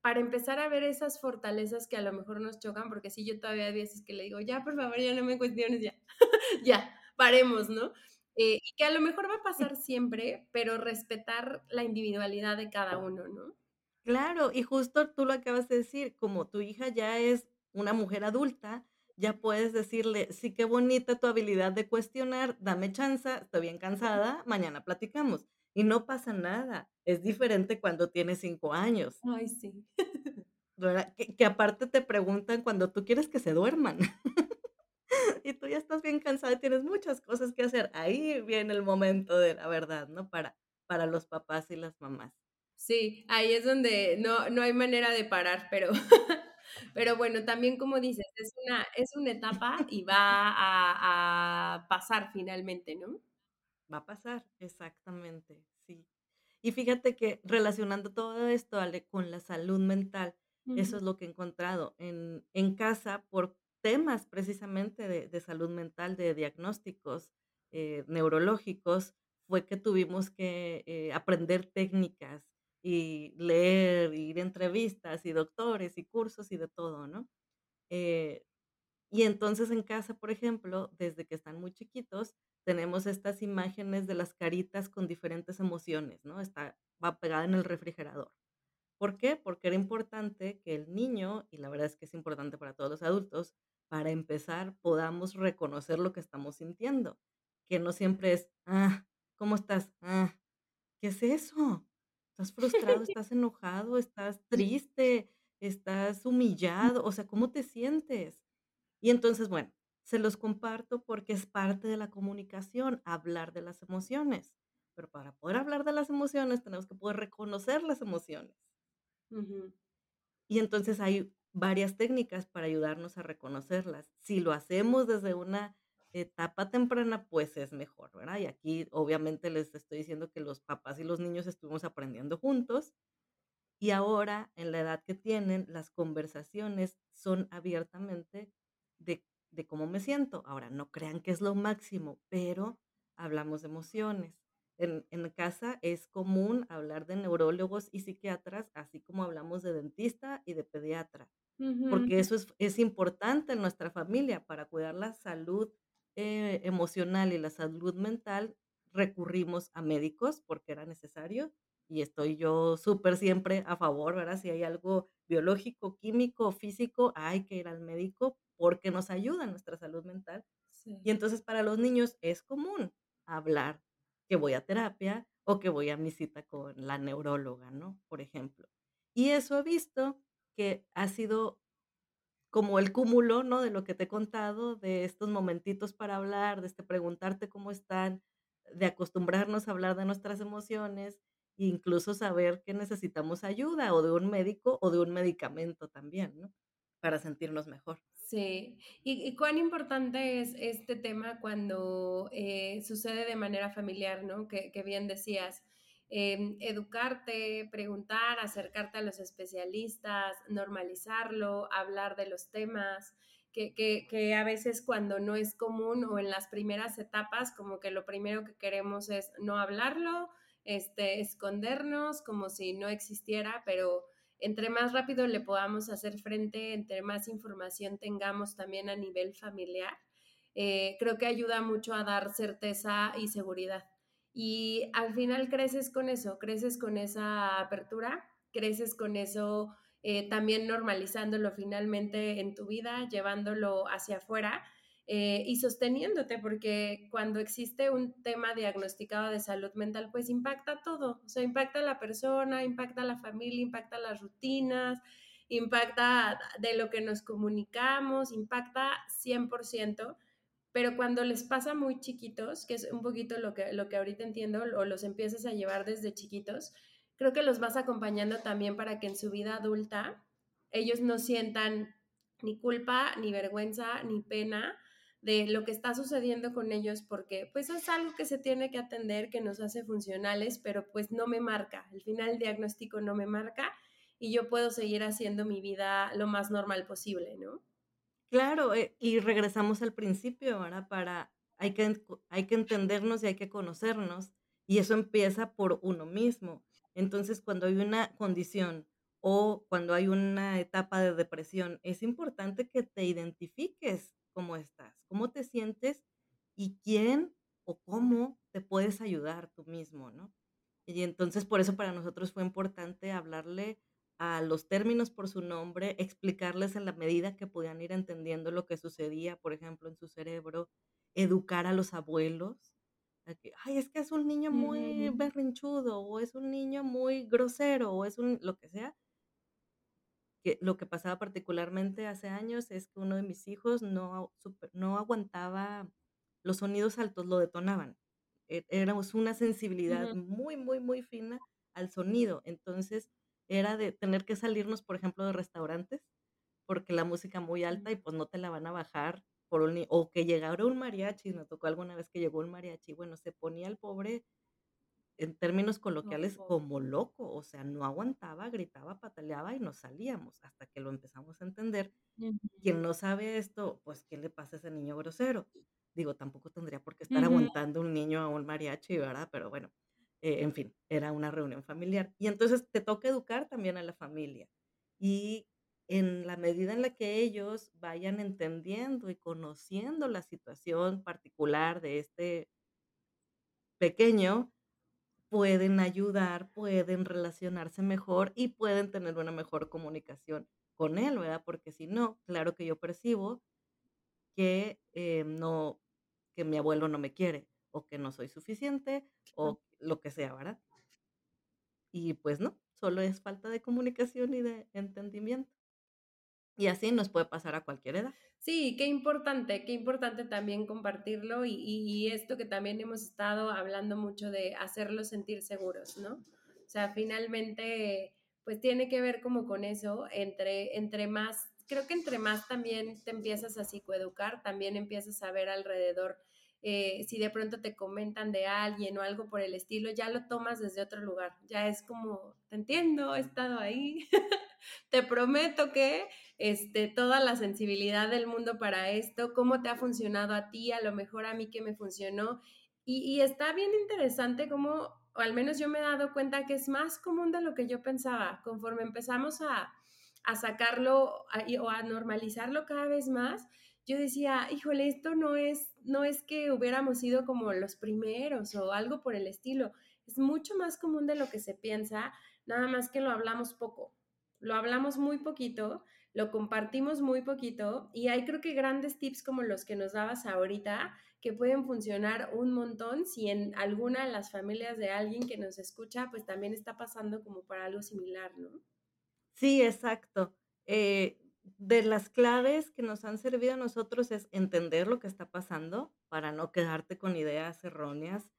para empezar a ver esas fortalezas que a lo mejor nos chocan, porque sí, yo todavía hay veces que le digo, ya, por favor, ya no me cuestiones, ya, ya, paremos, ¿no? Eh, y que a lo mejor va a pasar siempre, pero respetar la individualidad de cada uno, ¿no? Claro, y justo tú lo acabas de decir, como tu hija ya es una mujer adulta, ya puedes decirle, sí, qué bonita tu habilidad de cuestionar, dame chance, estoy bien cansada, mañana platicamos. Y no pasa nada, es diferente cuando tienes cinco años. Ay, sí. Que, que aparte te preguntan cuando tú quieres que se duerman. y tú ya estás bien cansada y tienes muchas cosas que hacer. Ahí viene el momento de la verdad, ¿no? Para, para los papás y las mamás. Sí, ahí es donde no, no hay manera de parar, pero, pero bueno, también como dices, es una, es una etapa y va a, pasar finalmente, ¿no? Va a pasar, exactamente, sí. Y fíjate que relacionando todo esto Ale, con la salud mental, eso es lo que he encontrado en, en casa por temas precisamente de, de salud mental, de diagnósticos eh, neurológicos, fue que tuvimos que eh, aprender técnicas y leer, ir a entrevistas y doctores y cursos y de todo, ¿no? Eh, y entonces en casa, por ejemplo, desde que están muy chiquitos, tenemos estas imágenes de las caritas con diferentes emociones, ¿no? Está, va pegada en el refrigerador. ¿Por qué? Porque era importante que el niño, y la verdad es que es importante para todos los adultos, para empezar podamos reconocer lo que estamos sintiendo, que no siempre es, ah, ¿cómo estás? Ah, ¿qué es eso? Estás frustrado, estás enojado, estás triste, estás humillado, o sea, ¿cómo te sientes? Y entonces, bueno, se los comparto porque es parte de la comunicación, hablar de las emociones. Pero para poder hablar de las emociones tenemos que poder reconocer las emociones. Y entonces hay varias técnicas para ayudarnos a reconocerlas. Si lo hacemos desde una etapa temprana, pues es mejor, ¿verdad? Y aquí obviamente les estoy diciendo que los papás y los niños estuvimos aprendiendo juntos y ahora en la edad que tienen, las conversaciones son abiertamente de, de cómo me siento. Ahora, no crean que es lo máximo, pero hablamos de emociones. En, en, casa es común hablar de neurólogos y psiquiatras, así como hablamos de dentista y de pediatra, porque eso es, es importante en nuestra familia para cuidar la salud eh, emocional y la salud mental, recurrimos a médicos porque era necesario y estoy yo súper siempre a favor, ¿verdad? Si hay algo biológico, químico, físico, hay que ir al médico porque nos ayuda nuestra salud mental. Y entonces para los niños es común hablar que voy a terapia o que voy a mi cita con la neuróloga, ¿no? Por ejemplo. Y eso he visto que ha sido como el cúmulo, ¿no? De lo que te he contado, de estos momentitos para hablar, de este preguntarte cómo están, de acostumbrarnos a hablar de nuestras emociones, incluso saber que necesitamos ayuda o de un médico o de un medicamento también, ¿no? Para sentirnos mejor. Sí, y, cuán importante es este tema cuando eh, sucede de manera familiar, ¿no? Que bien decías Em, educarte, preguntar, acercarte a los especialistas, normalizarlo, hablar de los temas, que, a veces cuando no es común o en las primeras etapas, como que lo primero que queremos es no hablarlo, este, escondernos como si no existiera, pero entre más rápido le podamos hacer frente, entre más información tengamos también a nivel familiar, eh, creo que ayuda mucho a dar certeza y seguridad. Y al final creces con eso, creces con esa apertura, creces con eso eh, también normalizándolo finalmente en tu vida, llevándolo hacia afuera eh, y sosteniéndote, porque cuando existe un tema diagnosticado de salud mental, pues impacta todo, o sea, impacta a la persona, impacta a la familia, impacta las rutinas, impacta de lo que nos comunicamos, impacta 100%, pero cuando les pasa muy chiquitos, que es un poquito lo que, lo que ahorita entiendo, o los empiezas a llevar desde chiquitos, creo que los vas acompañando también para que en su vida adulta ellos no sientan ni culpa, ni vergüenza, ni pena de lo que está sucediendo con ellos porque pues es algo que se tiene que atender, que nos hace funcionales, pero pues no me marca. Al final el diagnóstico no me marca y yo puedo seguir haciendo mi vida lo más normal posible, ¿no? Claro, eh, y regresamos al principio, ¿verdad? Para, hay que, hay que entendernos y hay que conocernos y eso empieza por uno mismo. Entonces, cuando hay una condición o cuando hay una etapa de depresión, es importante que te identifiques cómo estás, cómo te sientes y quién o cómo te puedes ayudar tú mismo, ¿no? Y entonces por eso para nosotros fue importante hablarle a los términos por su nombre, explicarles en la medida que podían ir entendiendo lo que sucedía, por ejemplo, en su cerebro, educar a los abuelos. Ay, es que es un niño muy berrinchudo, o es un niño muy grosero, o es un lo que sea, que lo que pasaba particularmente hace años es que uno de mis hijos no, no aguantaba los sonidos altos, lo detonaban. E éramos una sensibilidad muy, muy, muy fina al sonido. Entonces, era de tener que salirnos, por ejemplo, de restaurantes, porque la música muy alta y pues no te la van a bajar por un o que llegara un mariachi, me tocó alguna vez que llegó un mariachi, bueno, se ponía el pobre en términos coloquiales, como loco, o sea, no aguantaba, gritaba, pataleaba y nos salíamos hasta que lo empezamos a entender. Quien no sabe esto, pues, ¿qué le pasa a ese niño grosero? Digo, tampoco tendría por qué estar aguantando un niño a un mariachi, ¿verdad? Pero bueno, eh, en fin, era una reunión familiar. Y entonces te toca educar también a la familia. Y en la medida en la que ellos vayan entendiendo y conociendo la situación particular de este pequeño, pueden ayudar, pueden relacionarse mejor y pueden tener una mejor comunicación con él, ¿verdad? Porque si no, claro que yo percibo que eh, no, que mi abuelo no me quiere o que no soy suficiente o lo que sea, ¿verdad? Y pues no, solo es falta de comunicación y de entendimiento. Y así nos puede pasar a cualquier edad. Sí, qué importante, qué importante también compartirlo y, esto que también hemos estado hablando mucho de hacerlos sentir seguros, ¿no? O sea, finalmente, pues tiene que ver como con eso, entre, entre más, creo que entre más también te empiezas a psicoeducar, también empiezas a ver alrededor, eh, si de pronto te comentan de alguien o algo por el estilo, ya lo tomas desde otro lugar, ya es como, te entiendo, he estado ahí. te prometo que este, toda la sensibilidad del mundo para esto, cómo te ha funcionado a ti, a lo mejor a mí que me funcionó. Y, está bien interesante cómo, o al menos yo me he dado cuenta que es más común de lo que yo pensaba, conforme empezamos a, a sacarlo o a normalizarlo cada vez más. Yo decía, híjole, esto no es, no es que hubiéramos sido como los primeros o algo por el estilo. Es mucho más común de lo que se piensa, nada más que lo hablamos poco lo hablamos muy poquito, lo compartimos muy poquito y hay creo que grandes tips como los que nos dabas ahorita que pueden funcionar un montón si en alguna de las familias de alguien que nos escucha pues también está pasando como para algo similar, ¿no? Sí, exacto. Eh, de las claves que nos han servido a nosotros es entender lo que está pasando para no quedarte con ideas erróneas,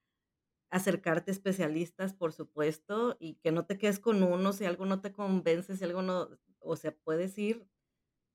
acercarte a especialistas, por supuesto, y que no te quedes con uno, si algo no te convence, si algo no, o sea, puedes ir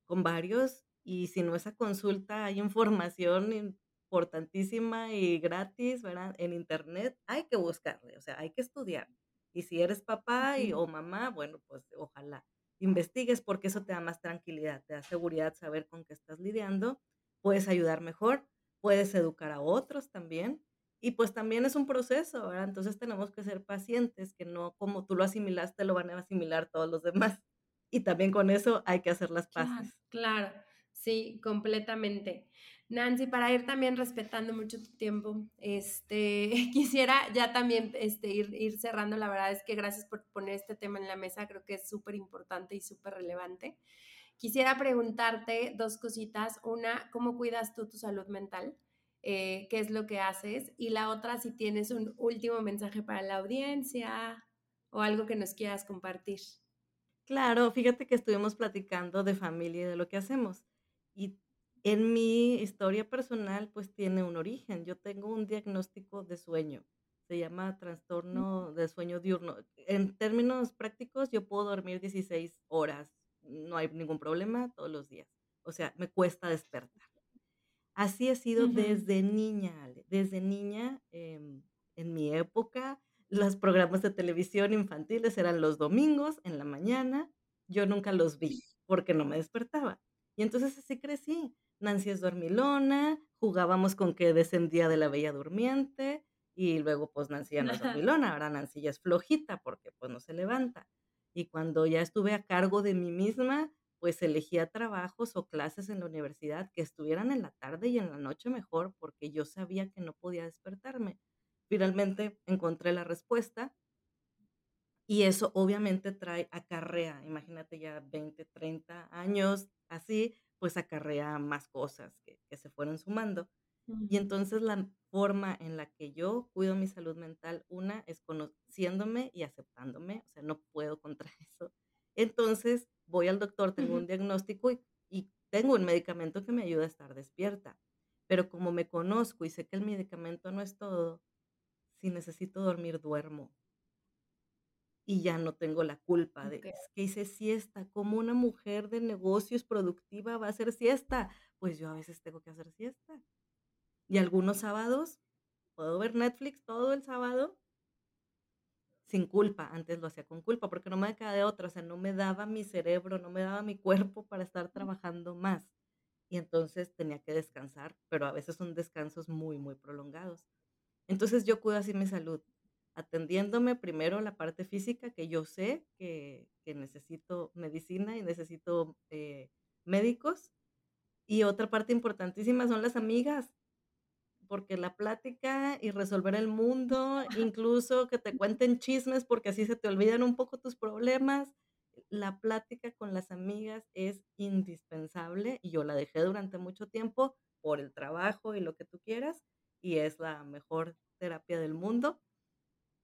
con varios y si no esa consulta hay información importantísima y gratis, ¿verdad? En internet hay que buscarle, o sea, hay que estudiar. Y si eres papá y, o mamá, bueno, pues ojalá investigues porque eso te da más tranquilidad, te da seguridad saber con qué estás lidiando, puedes ayudar mejor, puedes educar a otros también y pues también es un proceso, ¿verdad? Entonces tenemos que ser pacientes, que no como tú lo asimilaste, lo van a asimilar todos los demás. y también con eso hay que hacer las Claro, paces. claro. Sí, completamente. Nancy, para ir también respetando mucho tu tiempo, este, quisiera ya también este, ir, ir cerrando. La verdad es que gracias por poner este tema en la mesa, creo que es súper importante y súper relevante. Quisiera preguntarte dos cositas. Una, ¿cómo cuidas tú tu salud mental? Eh, ¿Qué es lo que haces? Y la otra, si tienes un último mensaje para la audiencia o algo que nos quieras compartir. Claro, fíjate que estuvimos platicando de familia y de lo que hacemos. Y en mi historia personal, pues tiene un origen. Yo tengo un diagnóstico de sueño. Se llama trastorno de sueño diurno. En términos prácticos, yo puedo dormir 16 horas. No hay ningún problema todos los días. O sea, me cuesta despertar. Así he sido Ujú. desde niña, Ale. Desde niña, em, en mi época, los programas de televisión infantiles eran los domingos en la mañana. Yo nunca los vi porque no me despertaba. Y entonces así crecí. Nancy es dormilona, jugábamos con que descendía de la Bella Durmiente y luego pues Nancy ya no es dormilona, ahora Nancy ya es flojita porque pues no se levanta. Y cuando ya estuve a cargo de mí misma, pues elegía trabajos o clases en la universidad que estuvieran en la tarde y en la noche mejor, porque yo sabía que no podía despertarme. Finalmente encontré la respuesta y eso obviamente trae acarrea, imagínate ya 20 30 años así, pues acarrea más cosas que que se fueron sumando. Y entonces la forma en la que yo cuido mi salud mental, una, es conociéndome y aceptándome, o sea, no puedo contra eso. Entonces, voy al doctor, tengo un diagnóstico y y tengo un medicamento que me ayuda a estar despierta. Pero como me conozco y sé que el medicamento no es todo, si necesito dormir, duermo. Y ya no tengo la culpa de: Okey. "Es que hice siesta". ¿Cómo una mujer de negocios productiva va a hacer siesta? Pues yo a veces tengo que hacer siesta. Y algunos sábados puedo ver Netflix todo el sábado sin culpa. Antes lo hacía con culpa, porque no me quedaba de otra, o sea, no me daba mi cerebro, no me daba mi cuerpo para estar trabajando más. Y entonces tenía que descansar, pero a veces son descansos muy, muy prolongados. Entonces, yo cuido así mi salud, atendiéndome primero la parte física, que yo sé que que necesito medicina y necesito, eh, médicos. Y otra parte importantísima son las amigas, porque la plática y resolver el mundo, incluso que te cuenten chismes, porque así se te olvidan un poco tus problemas. La plática con las amigas es indispensable, y yo la dejé durante mucho tiempo por el trabajo y lo que tú quieras, y es la mejor terapia del mundo.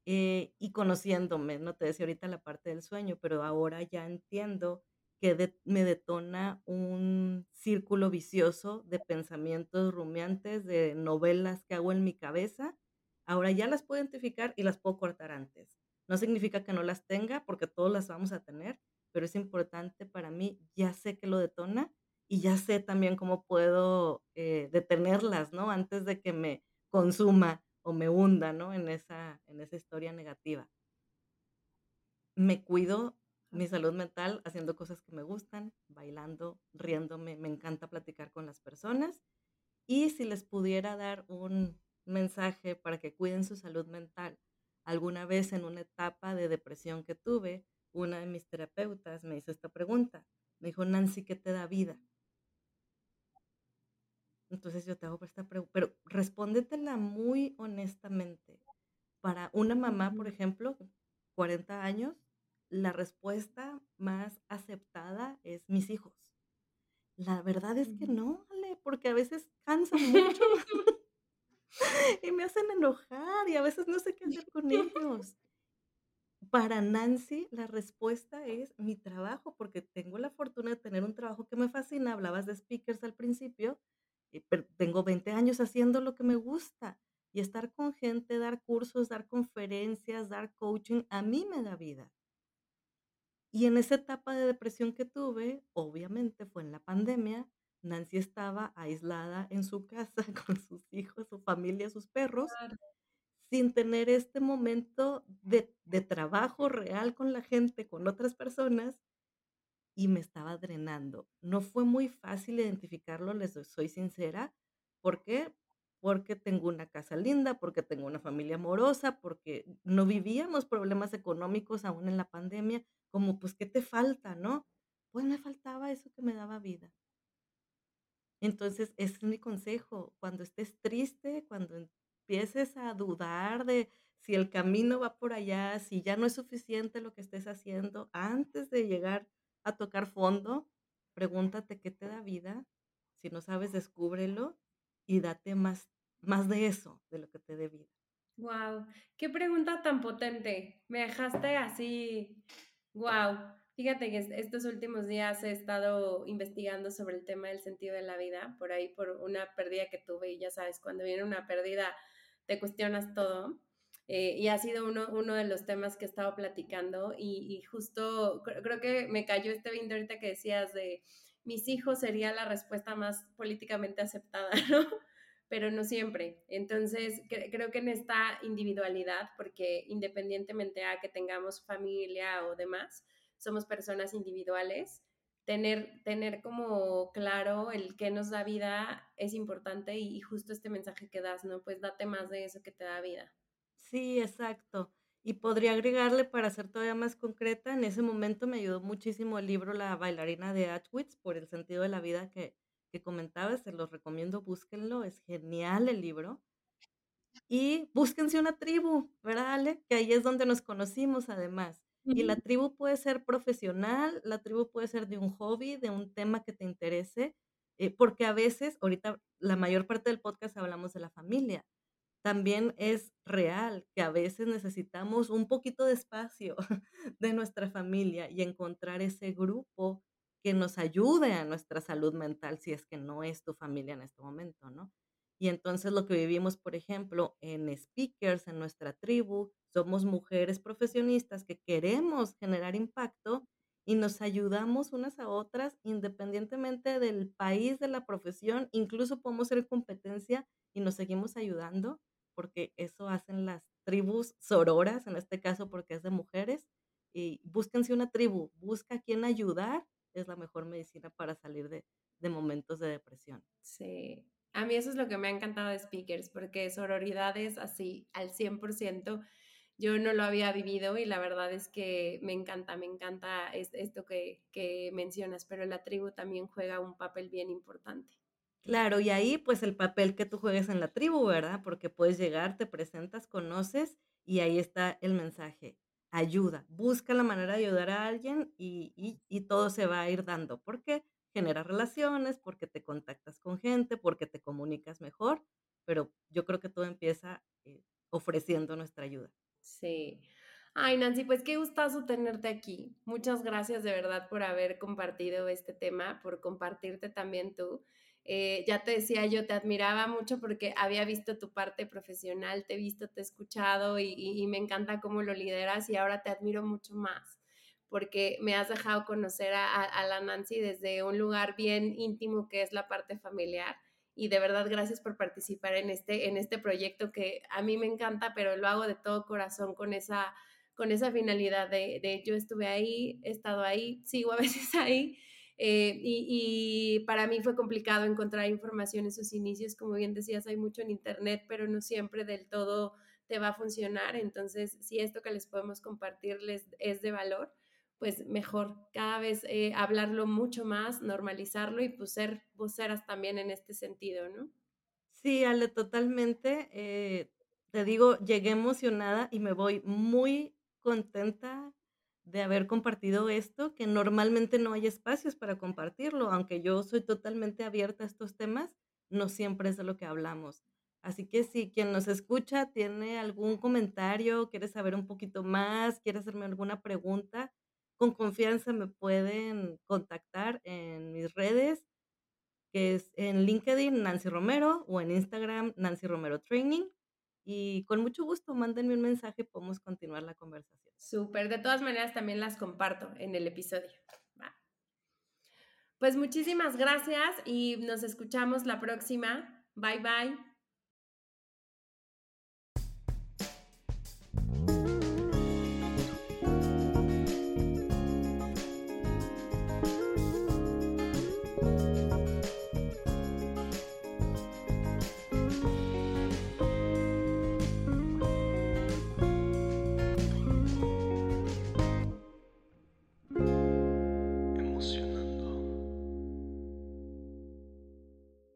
Eh, y conociéndome, ¿no? Te decía ahorita la parte del sueño, pero ahora ya entiendo que me detona un círculo vicioso de pensamientos rumiantes, de novelas que hago en mi cabeza. Ahora ya las puedo identificar y las puedo cortar antes. No significa que no las tenga, porque todos las vamos a tener, pero es importante para mí, ya sé que lo detona y ya sé también cómo puedo, eh, detenerlas, ¿no? Antes de que me consuma o me hunda, ¿no? En esa en esa historia negativa. Me cuido mi salud mental haciendo cosas que me gustan, bailando, riéndome, me encanta platicar con las personas. Y si les pudiera dar un mensaje para que cuiden su salud mental, alguna vez en una etapa de depresión que tuve, una de mis terapeutas me hizo esta pregunta. Me dijo: "Nancy, ¿qué te da vida?". Entonces yo te hago esta pregunta, pero respóndetela muy honestamente. Para una mamá, por ejemplo, 40 años, la respuesta más aceptada es mis hijos. La verdad es que Ujú. no, Ale, porque a veces cansan mucho y me hacen enojar y a veces no sé qué hacer con ellos. Para Nancy, la respuesta es mi trabajo, porque tengo la fortuna de tener un trabajo que me fascina. Hablabas de speakers al principio, tengo 20 años haciendo lo que me gusta y estar con gente, dar cursos, dar conferencias, dar coaching, a mí me da vida. Y en esa etapa de depresión que tuve, obviamente fue en la pandemia, Nancy estaba aislada en su casa con sus hijos, su familia, sus perros, Claro. sin tener este momento de de trabajo real con la gente, con otras personas, y me estaba drenando. No fue muy fácil identificarlo, les so soy sincera, ¿por qué? Porque tengo una casa linda, porque tengo una familia amorosa, porque no vivíamos problemas económicos aún en la pandemia, como, pues, ¿qué te falta, no? pues me faltaba eso que me daba vida. Entonces, ese es mi consejo. Cuando estés triste, cuando empieces a dudar de si el camino va por allá, si ya no es suficiente lo que estés haciendo, antes de llegar a tocar fondo, pregúntate qué te da vida. Si no sabes, descúbrelo y date más, más de eso, de lo que te dé vida. Wow, qué pregunta tan potente. Me dejaste así. Wow. Fíjate que estos últimos días he estado investigando sobre el tema del sentido de la vida, por ahí por una pérdida que tuve y ya sabes, cuando viene una pérdida te cuestionas todo. Eh, y ha sido uno, uno de los temas que he estado platicando y, justo creo, que me cayó este video ahorita que decías de mis hijos sería la respuesta más políticamente aceptada, ¿no? Pero no siempre. Entonces, creo que en esta individualidad, porque independientemente a que tengamos familia o demás, somos personas individuales, tener, tener como claro el que nos da vida es importante y, justo este mensaje que das, ¿no? Pues date más de eso que te da vida. Sí, exacto. Y podría agregarle para ser todavía más concreta, en ese momento me ayudó muchísimo el libro La bailarina de Atwitz por el sentido de la vida que, que comentabas, se los recomiendo, búsquenlo, es genial el libro. Y búsquense una tribu, ¿verdad, Ale? Que ahí es donde nos conocimos además. Y la tribu puede ser profesional, la tribu puede ser de un hobby, de un tema que te interese, eh, porque a veces, ahorita la mayor parte del podcast hablamos de la familia, también es real que a veces necesitamos un poquito de espacio de nuestra familia y encontrar ese grupo que nos ayude a nuestra salud mental si es que no es tu familia en este momento, ¿no? Y entonces lo que vivimos, por ejemplo, en speakers, en nuestra tribu, somos mujeres profesionistas que queremos generar impacto y nos ayudamos unas a otras independientemente del país, de la profesión, incluso podemos ser competencia y nos seguimos ayudando, porque eso hacen las tribus sororas, en este caso porque es de mujeres, y búsquense una tribu, busca a quién ayudar, es la mejor medicina para salir de, de momentos de depresión. Sí, a mí eso es lo que me ha encantado de Speakers, porque sororidad es así al 100%. Yo no lo había vivido y la verdad es que me encanta, me encanta esto que, que mencionas, pero la tribu también juega un papel bien importante. Claro, y ahí pues el papel que tú juegues en la tribu, ¿verdad? Porque puedes llegar, te presentas, conoces y ahí está el mensaje. Ayuda, busca la manera de ayudar a alguien y, y, todo se va a ir dando. ¿Por qué? genera relaciones, porque te contactas con gente, porque te comunicas mejor, pero yo creo que todo empieza eh, ofreciendo nuestra ayuda. Sí. Ay, Nancy, pues qué gustazo tenerte aquí. Muchas gracias de verdad por haber compartido este tema, por compartirte también tú. Eh, ya te decía, yo te admiraba mucho porque había visto tu parte profesional, te he visto, te he escuchado y, y me encanta cómo lo lideras y ahora te admiro mucho más porque me has dejado conocer a, la Nancy desde un lugar bien íntimo que es la parte familiar. Y de verdad, gracias por participar en este, en este proyecto que a mí me encanta, pero lo hago de todo corazón con esa, con esa finalidad de, de yo estuve ahí, he estado ahí, sigo a veces ahí. Eh, y, y, para mí fue complicado encontrar información en sus inicios. Como bien decías, hay mucho en Internet, pero no siempre del todo te va a funcionar. Entonces, si esto que les podemos compartirles es de valor, pues mejor cada vez eh, hablarlo mucho más, normalizarlo y pues ser voceras también en este sentido, ¿no? Sí, Ale, totalmente. Eh, te digo, llegué emocionada y me voy muy contenta de haber compartido esto, que normalmente no hay espacios para compartirlo, aunque yo soy totalmente abierta a estos temas, no siempre es de lo que hablamos. Así que si quien nos escucha tiene algún comentario, quiere saber un poquito más, quiere hacerme alguna pregunta, con confianza me pueden contactar en mis redes, que es en LinkedIn Nancy Romero o en Instagram Nancy Romero Training. Y con mucho gusto, mándenme un mensaje, podemos continuar la conversación. Súper, de todas maneras también las comparto en el episodio. Pues muchísimas gracias y nos escuchamos la próxima. Bye bye.